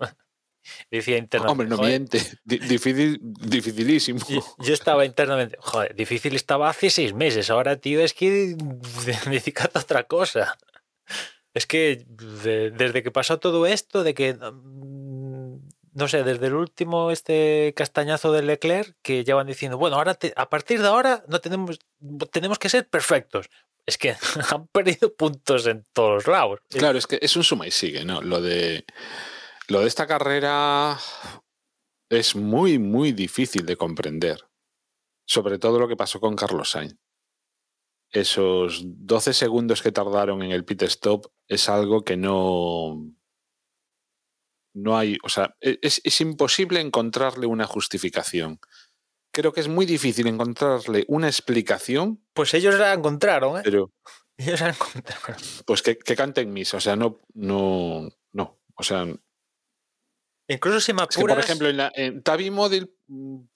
decía internamente. Hombre, no miente. Difícil, dificilísimo. Yo, estaba internamente. Joder, difícil estaba hace seis meses. Ahora, tío, es que necesita otra cosa. Es que desde que pasó todo esto, de que. Mm, no sé, desde el último este castañazo de Leclerc, que ya van diciendo, bueno, ahora a partir de ahora no tenemos, tenemos que ser perfectos. Es que han perdido puntos en todos lados. Claro, es que es un suma y sigue, ¿no? Lo de lo de esta carrera es muy, muy difícil de comprender. Sobre todo lo que pasó con Carlos Sainz. Esos 12 segundos que tardaron en el pit stop es algo que no. No hay. O sea, e, es, es imposible encontrarle una justificación. Creo que es muy difícil encontrarle una explicación. Pues ellos la encontraron, ¿eh? Pero. Ellos la encontraron. Pues que, que canten misa. O sea, no. No. No. O sea, Incluso si me apuras... Es que, por ejemplo, en, la, en Tavi Model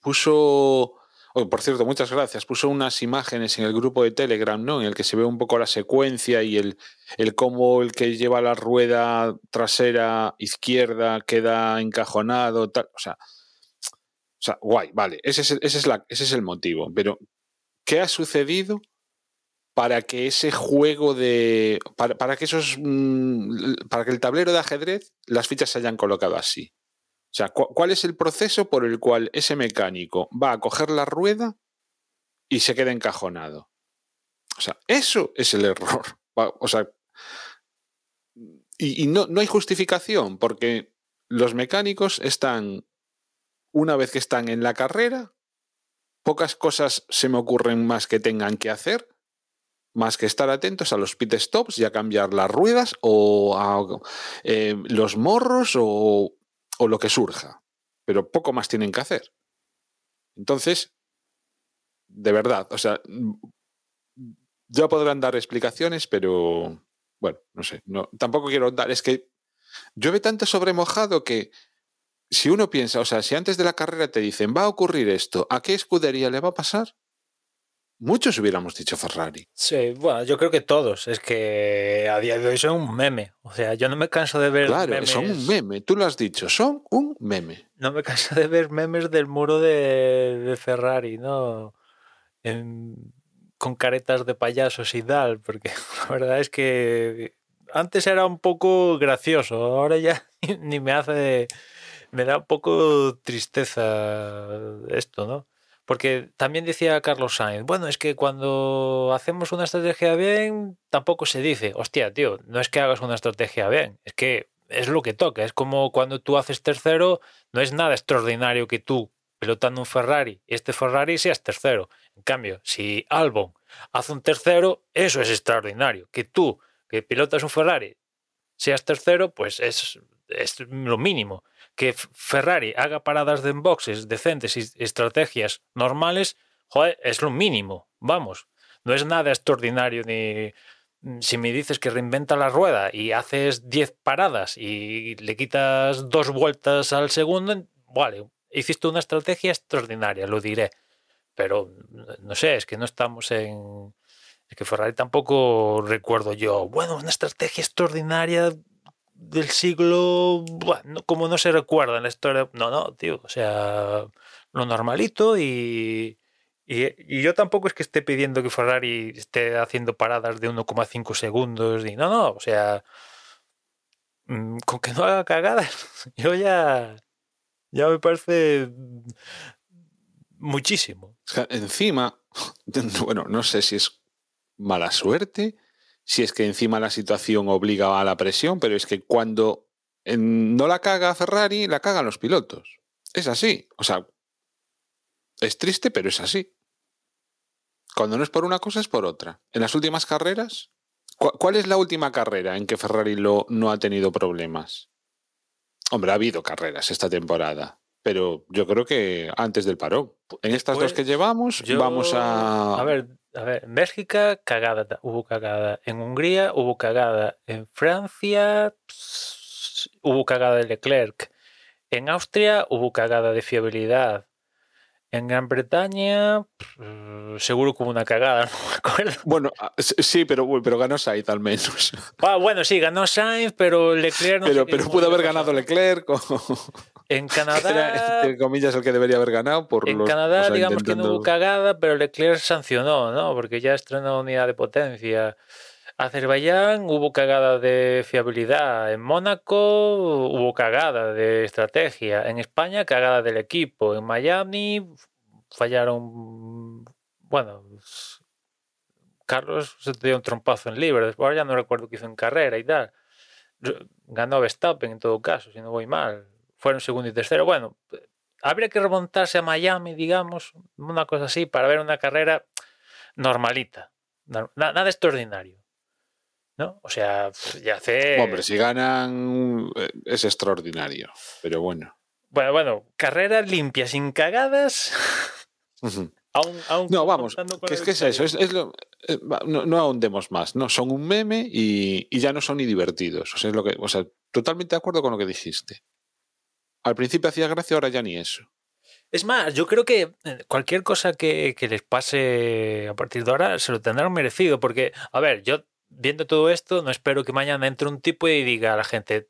puso... Oh, por cierto, muchas gracias. Puso unas imágenes en el grupo de Telegram, ¿no? En el que se ve un poco la secuencia y el, el cómo el que lleva la rueda trasera izquierda queda encajonado, tal. O sea, o sea guay, vale. Ese es, ese, es la, ese es el motivo. Pero, ¿qué ha sucedido para que ese juego de. para, para que esos. Mmm, para que el tablero de ajedrez, las fichas se hayan colocado así? O sea, ¿cuál es el proceso por el cual ese mecánico va a coger la rueda y se queda encajonado? O sea, eso es el error. O sea, y, y no, no hay justificación porque los mecánicos están, una vez que están en la carrera, pocas cosas se me ocurren más que tengan que hacer, más que estar atentos a los pit stops y a cambiar las ruedas o a eh, los morros o, o lo que surja. Pero poco más tienen que hacer. Entonces, de verdad, o sea, ya podrán dar explicaciones, pero bueno, no sé, no, tampoco quiero dar, es que llueve tanto sobre mojado que si uno piensa, o sea, si antes de la carrera te dicen, va a ocurrir esto, ¿a qué escudería le va a pasar? Muchos hubiéramos dicho Ferrari. Sí, bueno, yo creo que todos. Es que a día de hoy son un meme. O sea, yo no me canso de ver. Claro, memes. son un meme. Tú lo has dicho, son un meme. No me canso de ver memes del muro de, de Ferrari, ¿no? En, con caretas de payasos y tal, porque la verdad es que antes era un poco gracioso, ahora ya ni me hace. Me da un poco tristeza esto, ¿no? Porque también decía Carlos Sainz, bueno, es que cuando hacemos una estrategia bien, tampoco se dice, hostia, tío, no es que hagas una estrategia bien, es que es lo que toca. Es como cuando tú haces tercero, no es nada extraordinario que tú, pilotando un Ferrari, este Ferrari seas tercero. En cambio, si Albon hace un tercero, eso es extraordinario. Que tú, que pilotas un Ferrari, seas tercero, pues es, es lo mínimo que Ferrari haga paradas de boxes decentes y estrategias normales, joder, es lo mínimo, vamos. No es nada extraordinario ni si me dices que reinventa la rueda y haces 10 paradas y le quitas dos vueltas al segundo, vale, hiciste una estrategia extraordinaria, lo diré. Pero no sé, es que no estamos en, Es que Ferrari tampoco recuerdo yo, bueno, una estrategia extraordinaria del siglo, bueno, como no se recuerda en la historia. No, no, tío, o sea, lo normalito y, y, yo tampoco es que esté pidiendo que Ferrari esté haciendo paradas de 1,5 segundos. Y, no, no, o sea, mm, con que no haga cagadas, yo ya, ya me parece muchísimo. Encima, bueno, no sé si es mala suerte, si es que encima la situación obliga a la presión, pero es que cuando no la caga Ferrari, la cagan los pilotos. Es así. O sea, es triste, pero es así. Cuando no es por una cosa, es por otra. En las últimas carreras, ¿cu- ¿cuál es la última carrera en que Ferrari lo, no ha tenido problemas? Hombre, ha habido carreras esta temporada, pero yo creo que antes del parón. En estas dos que llevamos, Yo- vamos a... A ver, a ver, en Bélgica, cagada, hubo cagada. En Hungría, hubo cagada. En Francia, hubo cagada de Leclerc. En Austria, hubo cagada de fiabilidad. En Gran Bretaña, pff, seguro hubo una cagada, no me acuerdo. Bueno, ah, sí, pero, pero ganó Sainz al menos. Ah, bueno, sí, ganó Sainz, pero Leclerc no pero pero pudo haber ganado Leclerc. o- En era, Canadá, entre comillas, el que debería haber ganado por En los. Canadá, o sea, digamos que no hubo cagada, pero Leclerc sancionó, ¿no? Porque ya estrenó unidad de potencia. Azerbaiyán hubo cagada de fiabilidad. En Mónaco hubo cagada de estrategia. En España, cagada del equipo. En Miami fallaron. Bueno, Carlos se dio un trompazo en libre. Después ya no recuerdo qué hizo en carrera y tal. Ganó Verstappen en todo caso, si no voy mal. Fueron segundo y tercero. Bueno, habría que remontarse a Miami, digamos, una cosa así, para ver una carrera normalita. Nor- na- Nada extraordinario. ¿No? O sea, ya hace. Hombre, si ganan eh, es extraordinario. Pero bueno. Bueno, bueno, carrera limpia, sin cagadas. Ujú. aún, aún No, vamos. Que es que es eso. victoria. Es, es lo- eh, no, no ahondemos más. No, son un meme y, y ya no son ni divertidos. O sea, es lo que, o sea, totalmente de acuerdo con lo que dijiste. Al principio hacía gracia, ahora ya ni eso. Es más, yo creo que eh, cualquier cosa que, les pase a partir de ahora se lo tendrán merecido, porque, a ver, yo viendo todo esto, no espero que mañana entre un tipo y diga a la gente,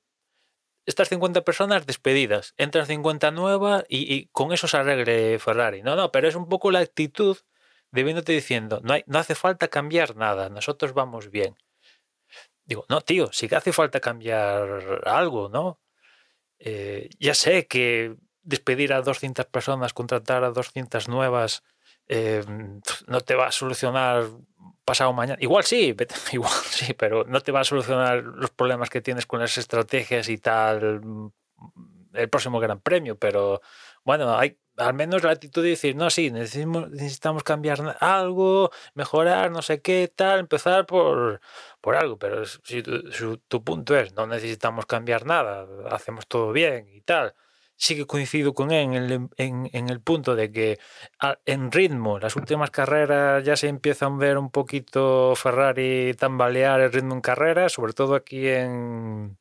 estas 50 personas despedidas, entran 50 nuevas y, y con eso se arregle Ferrari. No, no, pero es un poco la actitud de viéndote diciendo, no, hay, no hace falta cambiar nada, nosotros vamos bien. Digo, no, tío, sí que hace falta cambiar algo, ¿no? Eh, ya sé que despedir a 200 personas, contratar a 200 nuevas, eh, no te va a solucionar pasado mañana. Igual sí, igual sí, pero no te va a solucionar los problemas que tienes con las estrategias y tal el próximo Gran Premio. Pero bueno, hay al menos la actitud de decir, no, sí, necesitamos, necesitamos cambiar algo, mejorar, no sé qué, tal, empezar por, por algo. Pero si tu, si tu punto es, no necesitamos cambiar nada, hacemos todo bien y tal sí que coincido con él en el, en, el punto de que en ritmo, las últimas carreras ya se empiezan a ver un poquito Ferrari tambalear el ritmo en carreras, sobre todo aquí en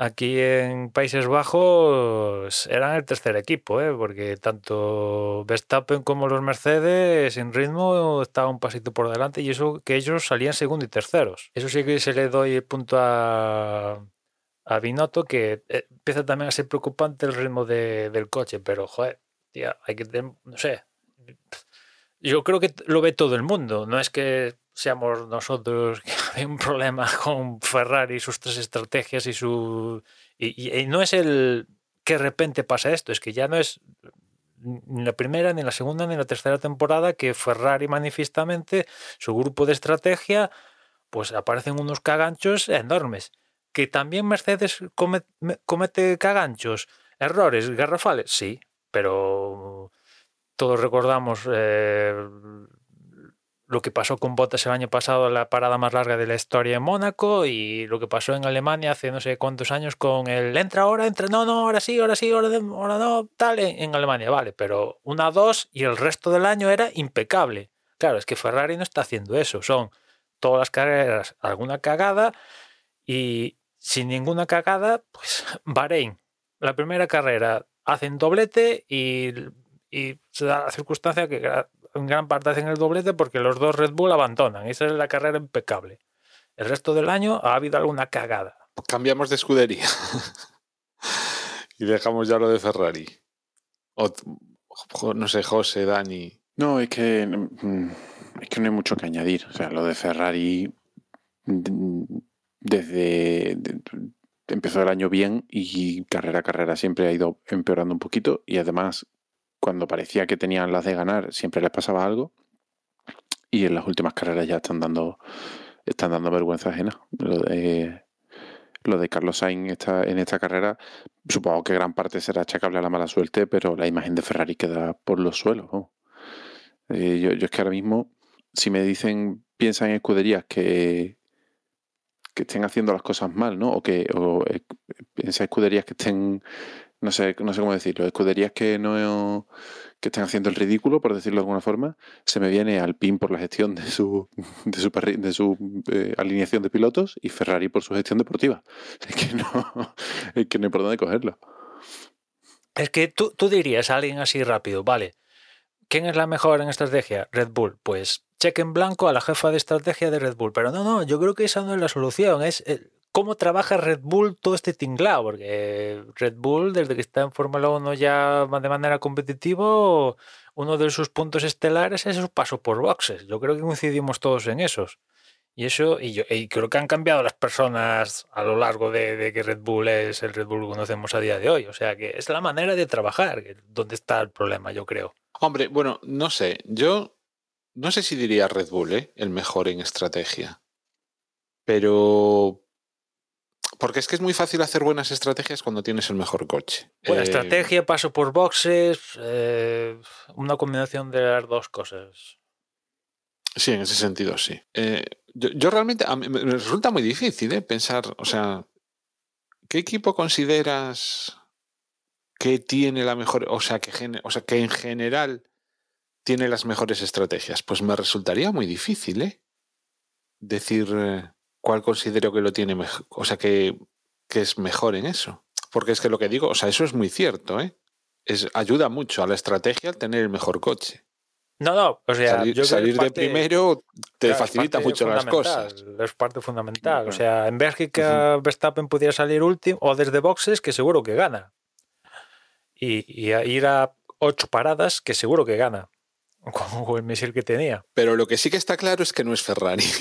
aquí en Países Bajos eran el tercer equipo, ¿eh? porque tanto Verstappen como los Mercedes en ritmo estaban un pasito por delante y eso que ellos salían segundo y terceros. Eso sí que se le doy el punto a, Binotto que eh, empieza también a ser preocupante el ritmo de- del coche, pero joder, tía, hay que tener, no sé. Yo creo que lo ve todo el mundo, no es que seamos nosotros que hay un problema con Ferrari y sus tres estrategias y su y, no es el que de repente pasa esto, es que ya no es ni la primera, ni la segunda, ni la tercera temporada que Ferrari manifiestamente, su grupo de estrategia, pues aparecen unos caganchos enormes. Que también Mercedes come- me- comete caganchos, errores garrafales, sí, pero todos recordamos eh, lo que pasó con Bottas el año pasado, la parada más larga de la historia en Mónaco, y lo que pasó en Alemania hace no sé cuántos años con el entra ahora, entra, no, no, ahora sí, ahora sí, ahora, ahora no, tal, en Alemania, vale, pero una, dos y el resto del año era impecable. Claro, es que Ferrari no está haciendo eso, son todas las carreras alguna cagada y sin ninguna cagada, pues Bahrein, la primera carrera hacen doblete y, y se da la circunstancia que en gran parte hacen el doblete porque los dos Red Bull abandonan. Esa es la carrera impecable. El resto del año ha habido alguna cagada. Cambiamos de escudería. y dejamos ya lo de Ferrari. O, no sé, José, Dani. No, es que, mm, es que no hay mucho que añadir. O sea, lo de Ferrari mm, desde de- empezó el año bien y carrera a carrera siempre ha ido empeorando un poquito y además cuando parecía que tenían las de ganar siempre les pasaba algo y en las últimas carreras ya están dando están dando vergüenza ajena. Lo de lo de Carlos Sainz esta, en esta carrera, supongo que gran parte será achacable a la mala suerte, pero la imagen de Ferrari queda por los suelos. Eh, yo, es que ahora mismo, si me dicen, piensa en escuderías que, que estén haciendo las cosas mal, ¿no? O que o, eh, piensa en escuderías que estén, no sé, no sé cómo decirlo, escuderías que no que estén haciendo el ridículo, por decirlo de alguna forma, se me viene Alpine por la gestión de su de su, eh, alineación de pilotos y Ferrari por su gestión deportiva. Es que no, que no hay por dónde cogerlo. Es que tú, tú dirías a alguien así rápido, vale, ¿quién es la mejor en estrategia? Red Bull. Pues cheque en blanco a la jefa de estrategia de Red Bull. Pero no, no, yo creo que esa no es la solución, es cómo trabaja Red Bull todo este tinglado, porque Red Bull, desde que está en Fórmula 1 ya de manera competitiva, uno de sus puntos estelares es su paso por boxes. Yo creo que coincidimos todos en esos. Y eso, y, yo, y creo que han cambiado las personas a lo largo de, de que Red Bull es el Red Bull que conocemos a día de hoy. O sea que es la manera de trabajar donde está el problema, yo creo. Hombre, bueno, no sé. Yo no sé si diría Red Bull, ¿eh? El mejor en estrategia. Pero. Porque es que es muy fácil hacer buenas estrategias cuando tienes el mejor coche. Buena Eh, estrategia, paso por boxes, eh, una combinación de las dos cosas. Sí, en ese sentido, sí. Eh, yo, yo realmente, a mí me resulta muy difícil ¿eh? pensar, o sea, ¿qué equipo consideras que tiene la mejor, o sea, que, gene- o sea, que en general tiene las mejores estrategias? Pues me resultaría muy difícil, ¿eh? Decir cuál considero que lo tiene mejor, o sea, que, que es mejor en eso. Porque es que lo que digo, o sea, eso es muy cierto, ¿eh? Es, ayuda mucho a la estrategia el tener el mejor coche. No, no, o sea, salir yo de primero te Claro, facilita mucho las cosas. Es parte fundamental. O sea, en Bélgica Verstappen pudiera salir último o desde boxes, que seguro que gana. Y, y a ir a ocho paradas, que seguro que gana. Con el misil que tenía. Pero lo que sí que está claro es que no es Ferrari.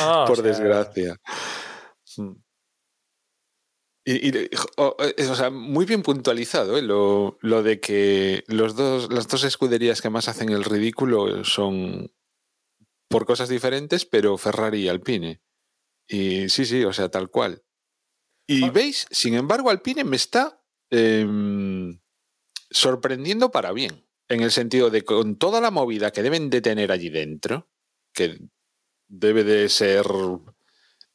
No, Por o sea, desgracia. Mm. Y, y, o, o sea, muy bien puntualizado ¿eh? lo, lo de que los dos, las dos escuderías que más hacen el ridículo son por cosas diferentes, pero Ferrari y Alpine. Y sí, sí, o sea, tal cual. Y Ah. veis, sin embargo, Alpine me está em, sorprendiendo para bien. En el sentido de con toda la movida que deben de tener allí dentro, que debe de ser.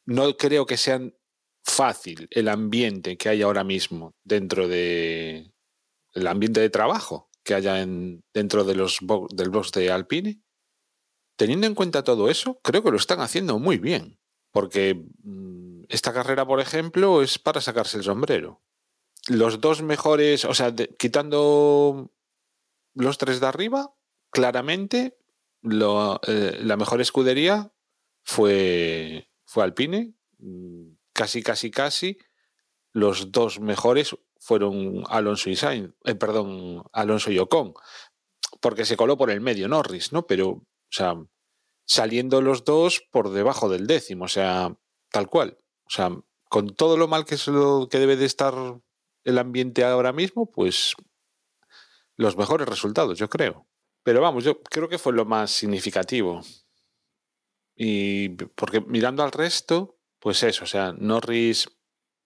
No creo que sea fácil el ambiente que hay ahora mismo dentro de. El ambiente de trabajo que haya en, dentro de los del box de Alpine. Teniendo en cuenta todo eso, creo que lo están haciendo muy bien. Porque mm, esta carrera, por ejemplo, es para sacarse el sombrero. Los dos mejores, o sea, quitando los tres de arriba, claramente eh, la mejor escudería fue, fue Alpine. Mm, Casi, casi, casi. Los dos mejores fueron Alonso y Sainz, eh, perdón, Alonso y Ocon, porque se coló por el medio Norris, ¿no? Pero, o sea, saliendo los dos por debajo del décimo, o sea, tal cual. O sea, con todo lo mal que es lo que debe de estar el ambiente ahora mismo, pues los mejores resultados, yo creo. Pero vamos, yo creo que fue lo más significativo. Y porque mirando al resto, pues eso, o sea, Norris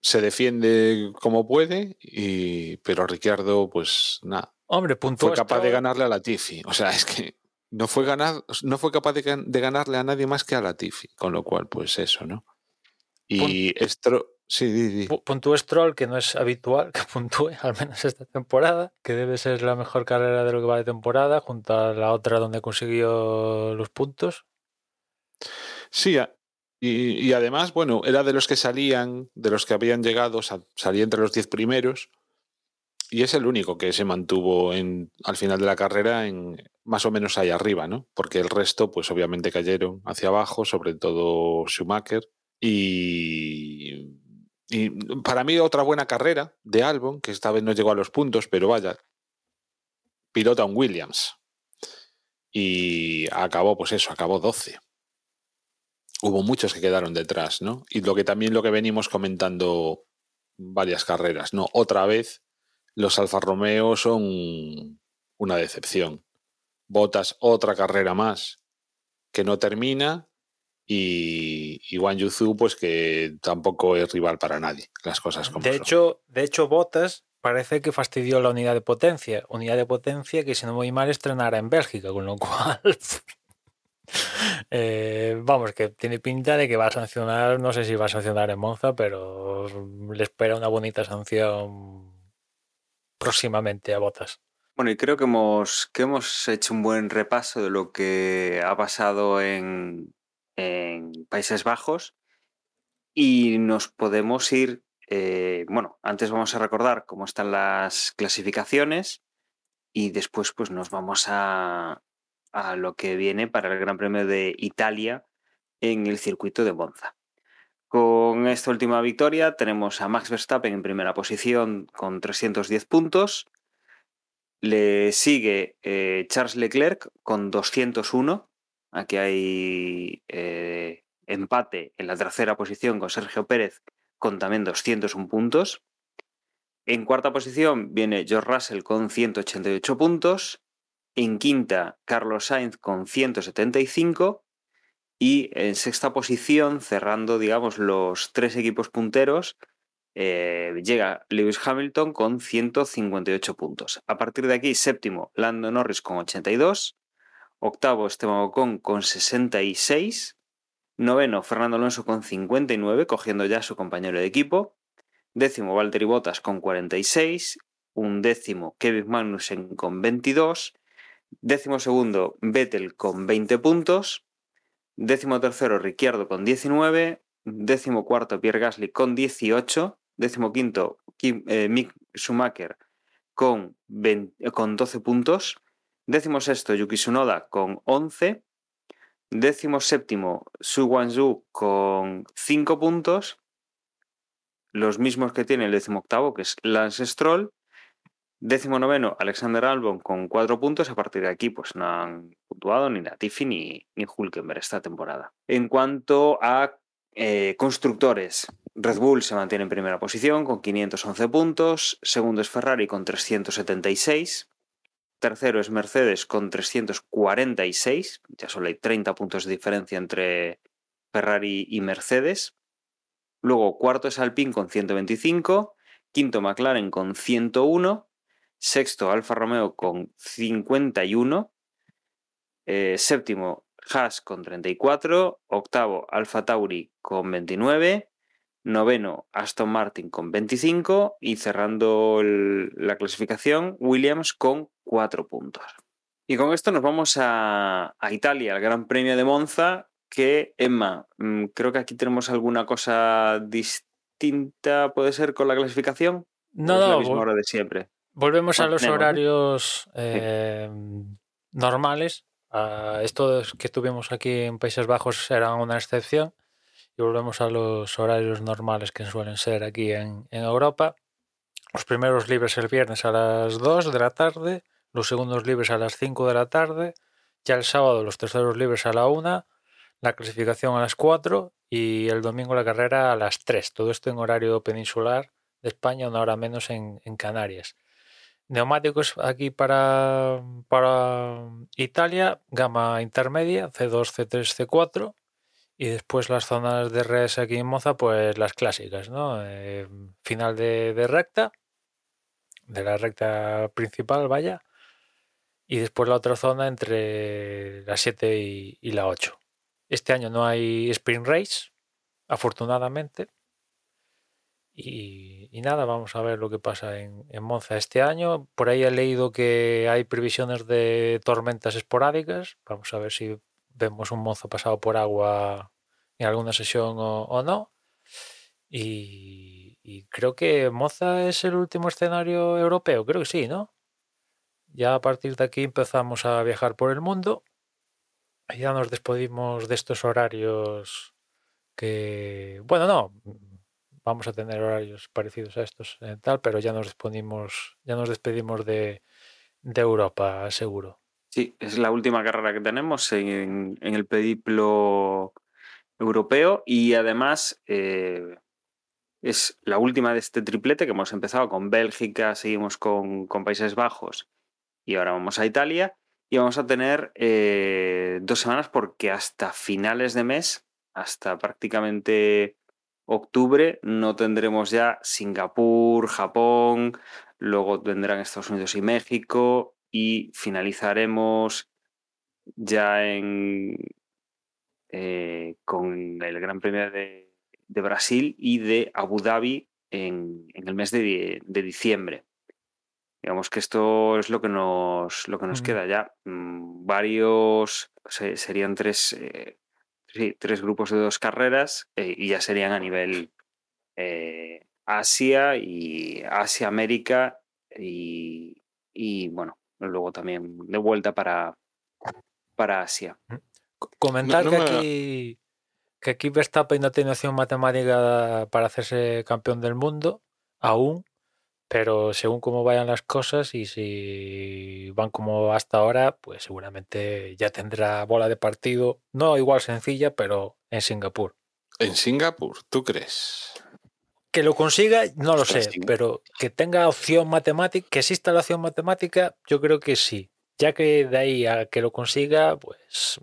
se defiende como puede, y, pero Ricciardo, pues nada, Hombre, puntuó fue capaz de Stroll. ganarle a Latifi. O sea, es que no fue, ganar, no fue capaz de, gan- de ganarle a nadie más que a Latifi. Con lo cual, pues eso, ¿no? Y esto. Sí. Pu- Puntúe Stroll, que no es habitual que puntúe, al menos esta temporada, que debe ser la mejor carrera de lo que va de temporada, junto a la otra donde consiguió los puntos. Sí, y, además, bueno, era de los que salían, de los que habían llegado, sa- salía entre los diez primeros. Y es el único que se mantuvo en, al final de la carrera en más o menos ahí arriba, ¿no? Porque el resto, pues obviamente cayeron hacia abajo, sobre todo Schumacher. Y, y para mí otra buena carrera de Albon, que esta vez no llegó a los puntos, pero vaya, pilota un Williams. Y acabó, pues eso, acabó 12. Hubo muchos que quedaron detrás, ¿no? Y lo que también lo que venimos comentando varias carreras, ¿no? Otra vez los Alfa Romeo son una decepción. Botas otra carrera más que no termina y, y Wang Yuzu pues que tampoco es rival para nadie, las cosas como De son. hecho, de hecho, Botas parece que fastidió la unidad de potencia. Unidad de potencia que, si no voy mal, estrenará en Bélgica, con lo cual. eh, vamos, que tiene pinta de que va a sancionar, no sé si va a sancionar en Monza, pero le espera una bonita sanción próximamente a Botas. Bueno, y creo que hemos, que hemos hecho un buen repaso de lo que ha pasado en, en Países Bajos y nos podemos ir, eh, bueno, antes vamos a recordar cómo están las clasificaciones y después pues nos vamos a, a lo que viene para el Gran Premio de Italia en el circuito de Monza. Con esta última victoria tenemos a Max Verstappen en primera posición con 310 puntos. Le sigue eh, Charles Leclerc con 201. Aquí hay eh, empate en la tercera posición con Sergio Pérez con también 201 puntos. En cuarta posición viene George Russell con 188 puntos. En quinta, Carlos Sainz con 175. Y en sexta posición, cerrando, digamos, los tres equipos punteros, eh, llega Lewis Hamilton con 158 puntos. A partir de aquí, séptimo, Lando Norris con 82. Octavo, Esteban Ocon con 66. Noveno, Fernando Alonso con 59, cogiendo ya a su compañero de equipo. Décimo, Valtteri Bottas con 46. Un décimo, Kevin Magnussen con 22. Décimo segundo, Vettel con 20 puntos. Décimo tercero, Ricciardo con 19. Décimo cuarto, Pierre Gasly con 18. Décimo quinto, Kim, eh, Mick Schumacher con, 20, con 12 puntos. Décimo sexto, Yuki Tsunoda con 11. Décimo séptimo, Su Guangzhou con 5 puntos. Los mismos que tiene el décimo octavo, que es Lance Stroll. Décimo noveno, Alexander Albon con 4 puntos. A partir de aquí, pues no han puntuado ni Latifi ni, ni Hulkenberg esta temporada. En cuanto a eh, constructores, Red Bull se mantiene en primera posición con 511 puntos. Segundo es Ferrari con 376. Tercero es Mercedes con 346. Ya solo hay 30 puntos de diferencia entre Ferrari y Mercedes. Luego cuarto es Alpine con 125. Quinto McLaren con 101. Sexto Alfa Romeo con 51. Eh, séptimo Haas con 34. Octavo Alfa Tauri con 29. Noveno Aston Martin con 25. Y cerrando el, la clasificación Williams con 4 puntos. Y con esto nos vamos a, a Italia, al Gran Premio de Monza, que Emma, mm, creo que aquí tenemos alguna cosa distinta, puede ser, con la clasificación. No, ¿O es la no, misma hora de siempre. Volvemos a los horarios eh, normales. Ah, estos que tuvimos aquí en Países Bajos eran una excepción. Y volvemos a los horarios normales que suelen ser aquí en, en Europa. Los primeros libres el viernes a las 2 de la tarde, los segundos libres a las 5 de la tarde, ya el sábado los terceros libres a la 1, la clasificación a las 4 y el domingo la carrera a las 3. Todo esto en horario peninsular de España, una hora menos en, en Canarias. Neumáticos aquí para, para Italia, gama intermedia, C2, C3, C4. Y después las zonas de res aquí en Moza, pues las clásicas, ¿no? Eh, final de, de recta, de la recta principal, vaya. Y después la otra zona entre la 7 y, la 8. Este año no hay sprint race, afortunadamente. Y, nada, vamos a ver lo que pasa en, en Monza este año. Por ahí he leído que hay previsiones de tormentas esporádicas. Vamos a ver si vemos un Monza pasado por agua en alguna sesión o, no. Y, creo que Monza es el último escenario europeo, creo que sí, ¿no? ya a partir de aquí empezamos a viajar por el mundo. Ya nos despedimos de estos horarios que, bueno, no, vamos a tener horarios parecidos a estos en tal, pero ya nos despedimos, ya nos despedimos de, de Europa, seguro. Sí, es la última carrera que tenemos en, en el periplo europeo y además eh, es la última de este triplete que hemos empezado con Bélgica, seguimos con, con Países Bajos y ahora vamos a Italia y vamos a tener eh, dos semanas porque hasta finales de mes, hasta prácticamente octubre, no tendremos ya Singapur, Japón, luego vendrán Estados Unidos y México y finalizaremos ya en, eh, con el Gran Premio de, de, Brasil y de Abu Dhabi en, en el mes de, de, diciembre. Digamos que esto es lo que nos, lo que nos mm. queda ya. Mm, varios, se, serían tres, eh, sí, tres grupos de dos carreras eh, y ya serían a nivel eh, Asia y Asia-América y, y, bueno, luego también de vuelta para, para Asia. Mm. Comentar no, no que, aquí, que aquí Verstappen no tiene opción matemática para hacerse campeón del mundo, aún, pero según cómo vayan las cosas y si van como hasta ahora, pues seguramente ya tendrá bola de partido, no igual sencilla, pero en Singapur. ¿En Singapur? ¿Tú crees? Que lo consiga, no lo sé, pero que tenga opción matemática, que exista la opción matemática, yo creo que sí. Ya que de ahí a que lo consiga, pues.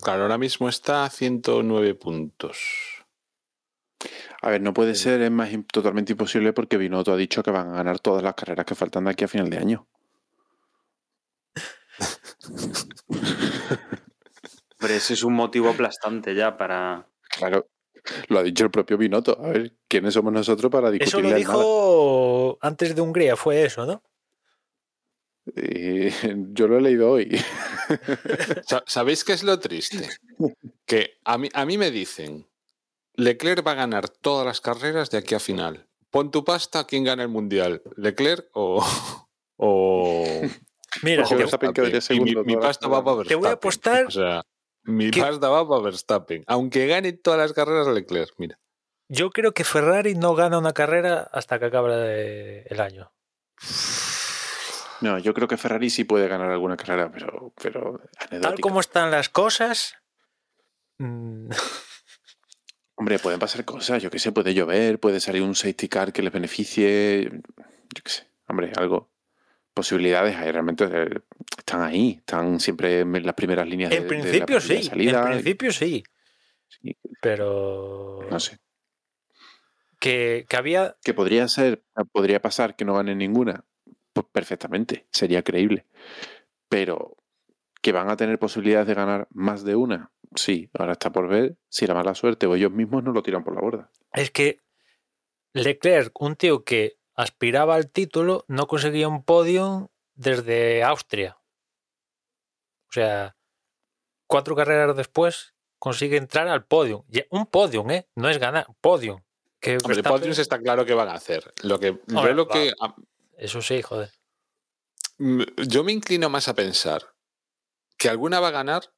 Claro, ahora mismo está a 109 puntos. A ver, no puede ser, es más totalmente imposible porque Binotto ha dicho que van a ganar todas las carreras que faltan de aquí a final de año. Pero ese es un motivo aplastante ya para. Claro, lo ha dicho el propio Binotto. A ver, ¿quiénes somos nosotros para discutir? Eso lo dijo nada? antes de Hungría, fue eso, ¿no? Y yo lo he leído hoy. ¿Sabéis qué es lo triste? Que a mí, a mí me dicen, Leclerc va a ganar todas las carreras de aquí a final. Pon tu pasta, ¿quién gana el mundial? ¿Leclerc o.? o... Mira, o Verstappen? mi, mi pasta va para Verstappen. Te voy a apostar. O sea, mi que... pasta va para Verstappen. Aunque gane todas las carreras Leclerc, mira. Yo creo que Ferrari no gana una carrera hasta que acabe el año. No, yo creo que Ferrari sí puede ganar alguna carrera, pero, pero Tal como están las cosas. Hombre, pueden pasar cosas, yo qué sé, puede llover, puede salir un safety car que les beneficie, yo qué sé, hombre, algo. Posibilidades hay, realmente eh, están ahí, están siempre en las primeras líneas en de, principio de la sí, salida. En principio sí. sí. Pero. No sé. Que, que había. Que podría ser, podría pasar que no ganen ninguna. Pues perfectamente, sería creíble. Pero que van a tener posibilidades de ganar más de una, sí, ahora está por ver si la mala suerte o ellos mismos no lo tiran por la borda. Es que Leclerc, un tío que aspiraba al título, no conseguía un podio desde Austria. O sea, cuatro carreras después consigue entrar al podio. Un podio, ¿eh? No es ganar, podio. Que Hombre, Verstappen... podiums está claro que van a hacer. Lo que, Hombre, lo que Eso sí, joder. Yo me inclino más a pensar que alguna va a ganar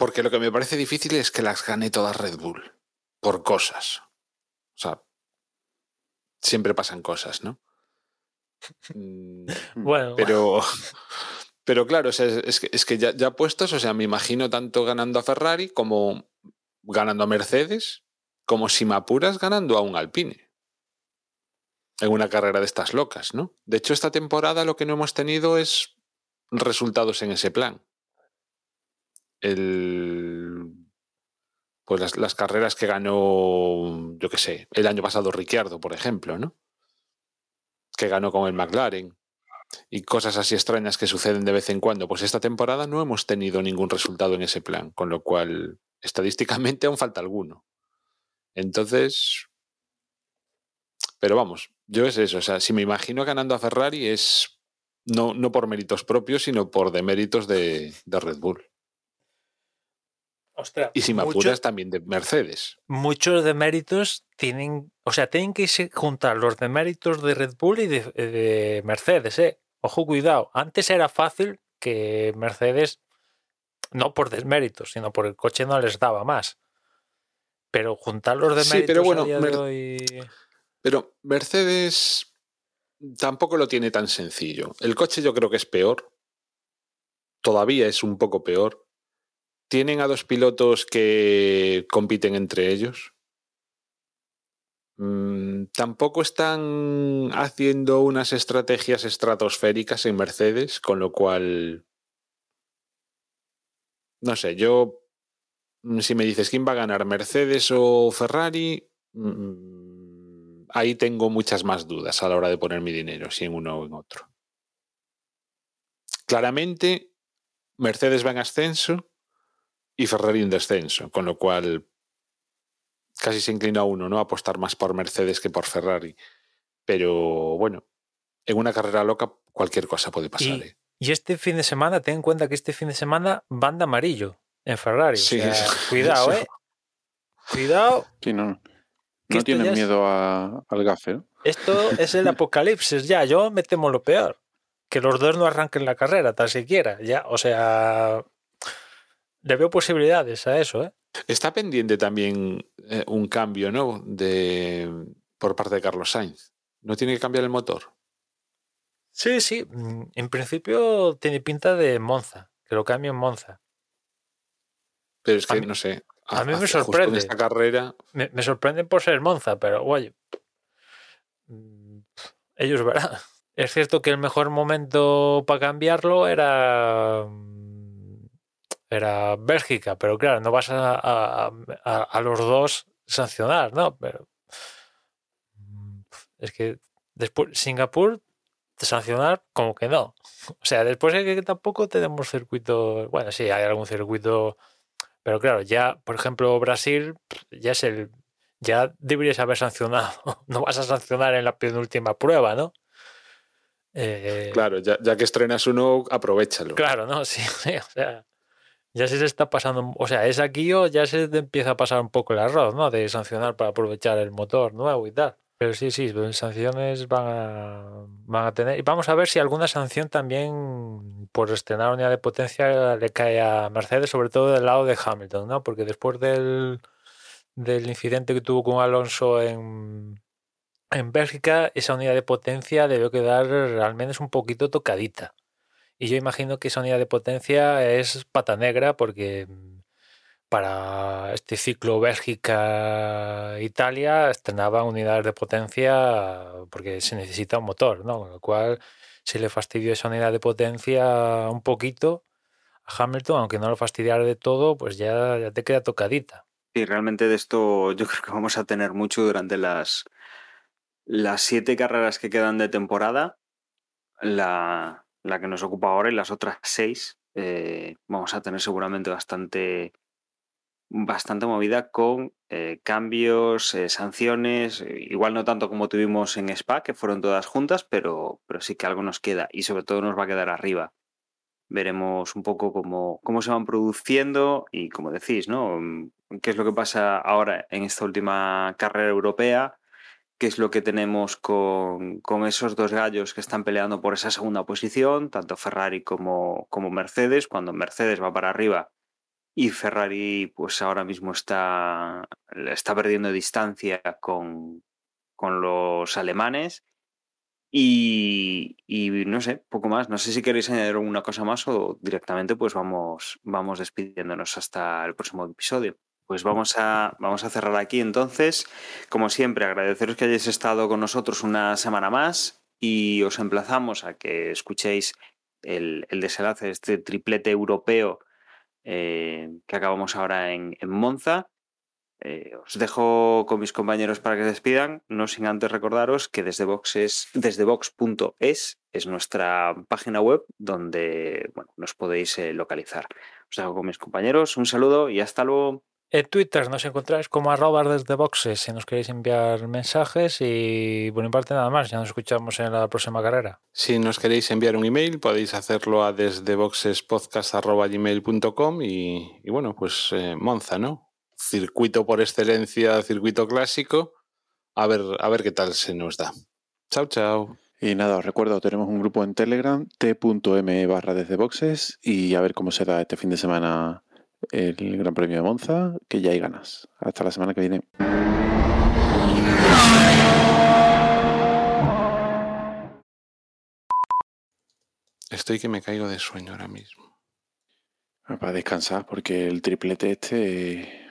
porque lo que me parece difícil es que las gane todas Red Bull. Por cosas. O sea, siempre pasan cosas, ¿no? bueno. Pero, pero claro, o sea, es, que, es que ya, ya, puestos, o sea, me imagino tanto ganando a Ferrari como ganando a Mercedes, como si me apuras ganando a un Alpine. En una carrera de estas locas, ¿no? De hecho, esta temporada lo que no hemos tenido es resultados en ese plan el, pues las, carreras que ganó, yo qué sé, el año pasado Ricciardo, por ejemplo, ¿no? Que ganó con el McLaren y cosas así extrañas que suceden de vez en cuando. Pues esta temporada no hemos tenido ningún resultado en ese plan, con lo cual estadísticamente aún falta alguno. Entonces, pero vamos, yo es eso, o sea, si me imagino ganando a Ferrari es no, no por méritos propios, sino por deméritos de, de Red Bull. Ostras, y si me apuras mucho, también de Mercedes. Muchos de méritos tienen, o sea, tienen que juntar los de méritos de Red Bull y de, de Mercedes, ¿eh? ojo, cuidado. Antes era fácil que Mercedes, no por desméritos, sino por el coche no les daba más. Pero juntar los Sí, deméritos pero bueno, Mer- hoy- Pero Mercedes tampoco lo tiene tan sencillo. El coche yo creo que es peor. Todavía es un poco peor. Tienen a dos pilotos que compiten entre ellos. Mm, tampoco están haciendo unas estrategias estratosféricas en Mercedes, con lo cual... No sé, yo... mm, Si me dices quién va a ganar, Mercedes o Ferrari, mm, ahí tengo muchas más dudas a la hora de poner mi dinero, si en uno o en otro. Claramente, Mercedes va en ascenso y Ferrari en descenso, con lo cual casi se inclina uno, ¿no? A apostar más por Mercedes que por Ferrari. Pero bueno, en una carrera loca cualquier cosa puede pasar. Y- ¿eh? Y este fin de semana, ten en cuenta que este fin de semana van de amarillo en Ferrari. o Sí, sea, eso- cuidado, eso. ¿eh? Cuidado. Sí, no, Que no tienen es- miedo a- al gafe, ¿no? Esto es el apocalipsis ya. Yo me temo lo peor. Que los dos no arranquen la carrera, tan siquiera. Ya, o sea, le veo posibilidades a eso, ¿eh? Está pendiente también eh, un cambio, ¿no? De, por parte de Carlos Sainz. ¿No tiene que cambiar el motor? Sí, sí. mm, En principio tiene pinta de Monza, que lo cambie en Monza. Pero es que, mí- no sé. a mí me sorprende. en esta carrera, Me, me sorprenden por ser Monza, pero oye, mm, ellos verán. Es cierto que el mejor momento para cambiarlo era mm, era Bélgica, pero claro, no vas a, a- a- a los dos sancionar, ¿no? Pero mm, es que después Singapur sancionar como que no. O sea, después es que tampoco tenemos circuitos, bueno, sí, hay algún circuito, pero claro, ya, por ejemplo, Brasil ya es el ya deberías haber sancionado. No vas a sancionar en la penúltima prueba, ¿no? Eh, claro, ya, ya que estrenas uno, aprovechalo. Claro, ¿no? Sí, sí, o sea, ya se está pasando, o sea, es aquí o ya se empieza a pasar un poco el arroz, ¿no? De sancionar para aprovechar el motor nuevo y tal. Pero sí, sí, sanciones van a, van a tener. Y vamos a ver si alguna sanción también por estrenar unidad de potencia le cae a Mercedes, sobre todo del lado de Hamilton, ¿no? Porque después del, del incidente que tuvo con Alonso en, en Bélgica, esa unidad de potencia debió quedar al menos un poquito tocadita. Y yo imagino que esa unidad de potencia es pata negra porque mm, para este ciclo Bélgica-Italia estrenaban unidades de potencia porque se necesita un motor, ¿no? Con lo cual se le fastidió esa unidad de potencia un poquito a Hamilton, aunque no lo fastidiara de todo, pues ya, te queda tocadita. Y realmente de esto yo creo que vamos a tener mucho durante las, las siete carreras que quedan de temporada. La, la que nos ocupa ahora y las otras seis eh, vamos a tener seguramente bastante, bastante movida con eh, cambios, eh, sanciones, igual no tanto como tuvimos en Spa, que fueron todas juntas, pero, pero sí que algo nos queda y sobre todo nos va a quedar arriba. Veremos un poco cómo, cómo se van produciendo y como decís, ¿no? Mm, ¿Qué es lo que pasa ahora en esta última carrera europea? Qué es lo que tenemos con, con, esos dos gallos que están peleando por esa segunda posición, tanto Ferrari como, como, Mercedes, cuando Mercedes va para arriba y Ferrari pues ahora mismo está, está perdiendo distancia con, con los alemanes. Y, no sé, poco más. No sé si queréis añadir alguna cosa más o directamente pues vamos, vamos despidiéndonos hasta el próximo episodio. Pues vamos a, vamos a cerrar aquí entonces. Como siempre, agradeceros que hayáis estado con nosotros una semana más y os emplazamos a que escuchéis el, el desenlace de este triplete europeo eh, que acabamos ahora en, en Monza. Eh, os dejo con mis compañeros para que se despidan, no sin antes recordaros que desde Vox es, desde es nuestra página web donde bueno, nos podéis eh, localizar. Os dejo con mis compañeros, un saludo y hasta luego. En Twitter nos encontráis como arroba desde boxes si nos queréis enviar mensajes y por mi parte nada más, ya nos escuchamos en la próxima carrera. Si nos queréis enviar un email podéis hacerlo a desde boxespodcast.gmail.com y, y bueno, pues eh, Monza, ¿no? Circuito por excelencia, circuito clásico. A ver, a ver qué tal se nos da. Chao, chao. Y nada, os recuerdo, tenemos un grupo en Telegram, t.me barra desde boxes, y a ver cómo se da este fin de semana el Gran Premio de Monza, que ya hay ganas. Hasta la semana que viene. Estoy que me caigo de sueño ahora mismo. Para descansar, porque el triplete este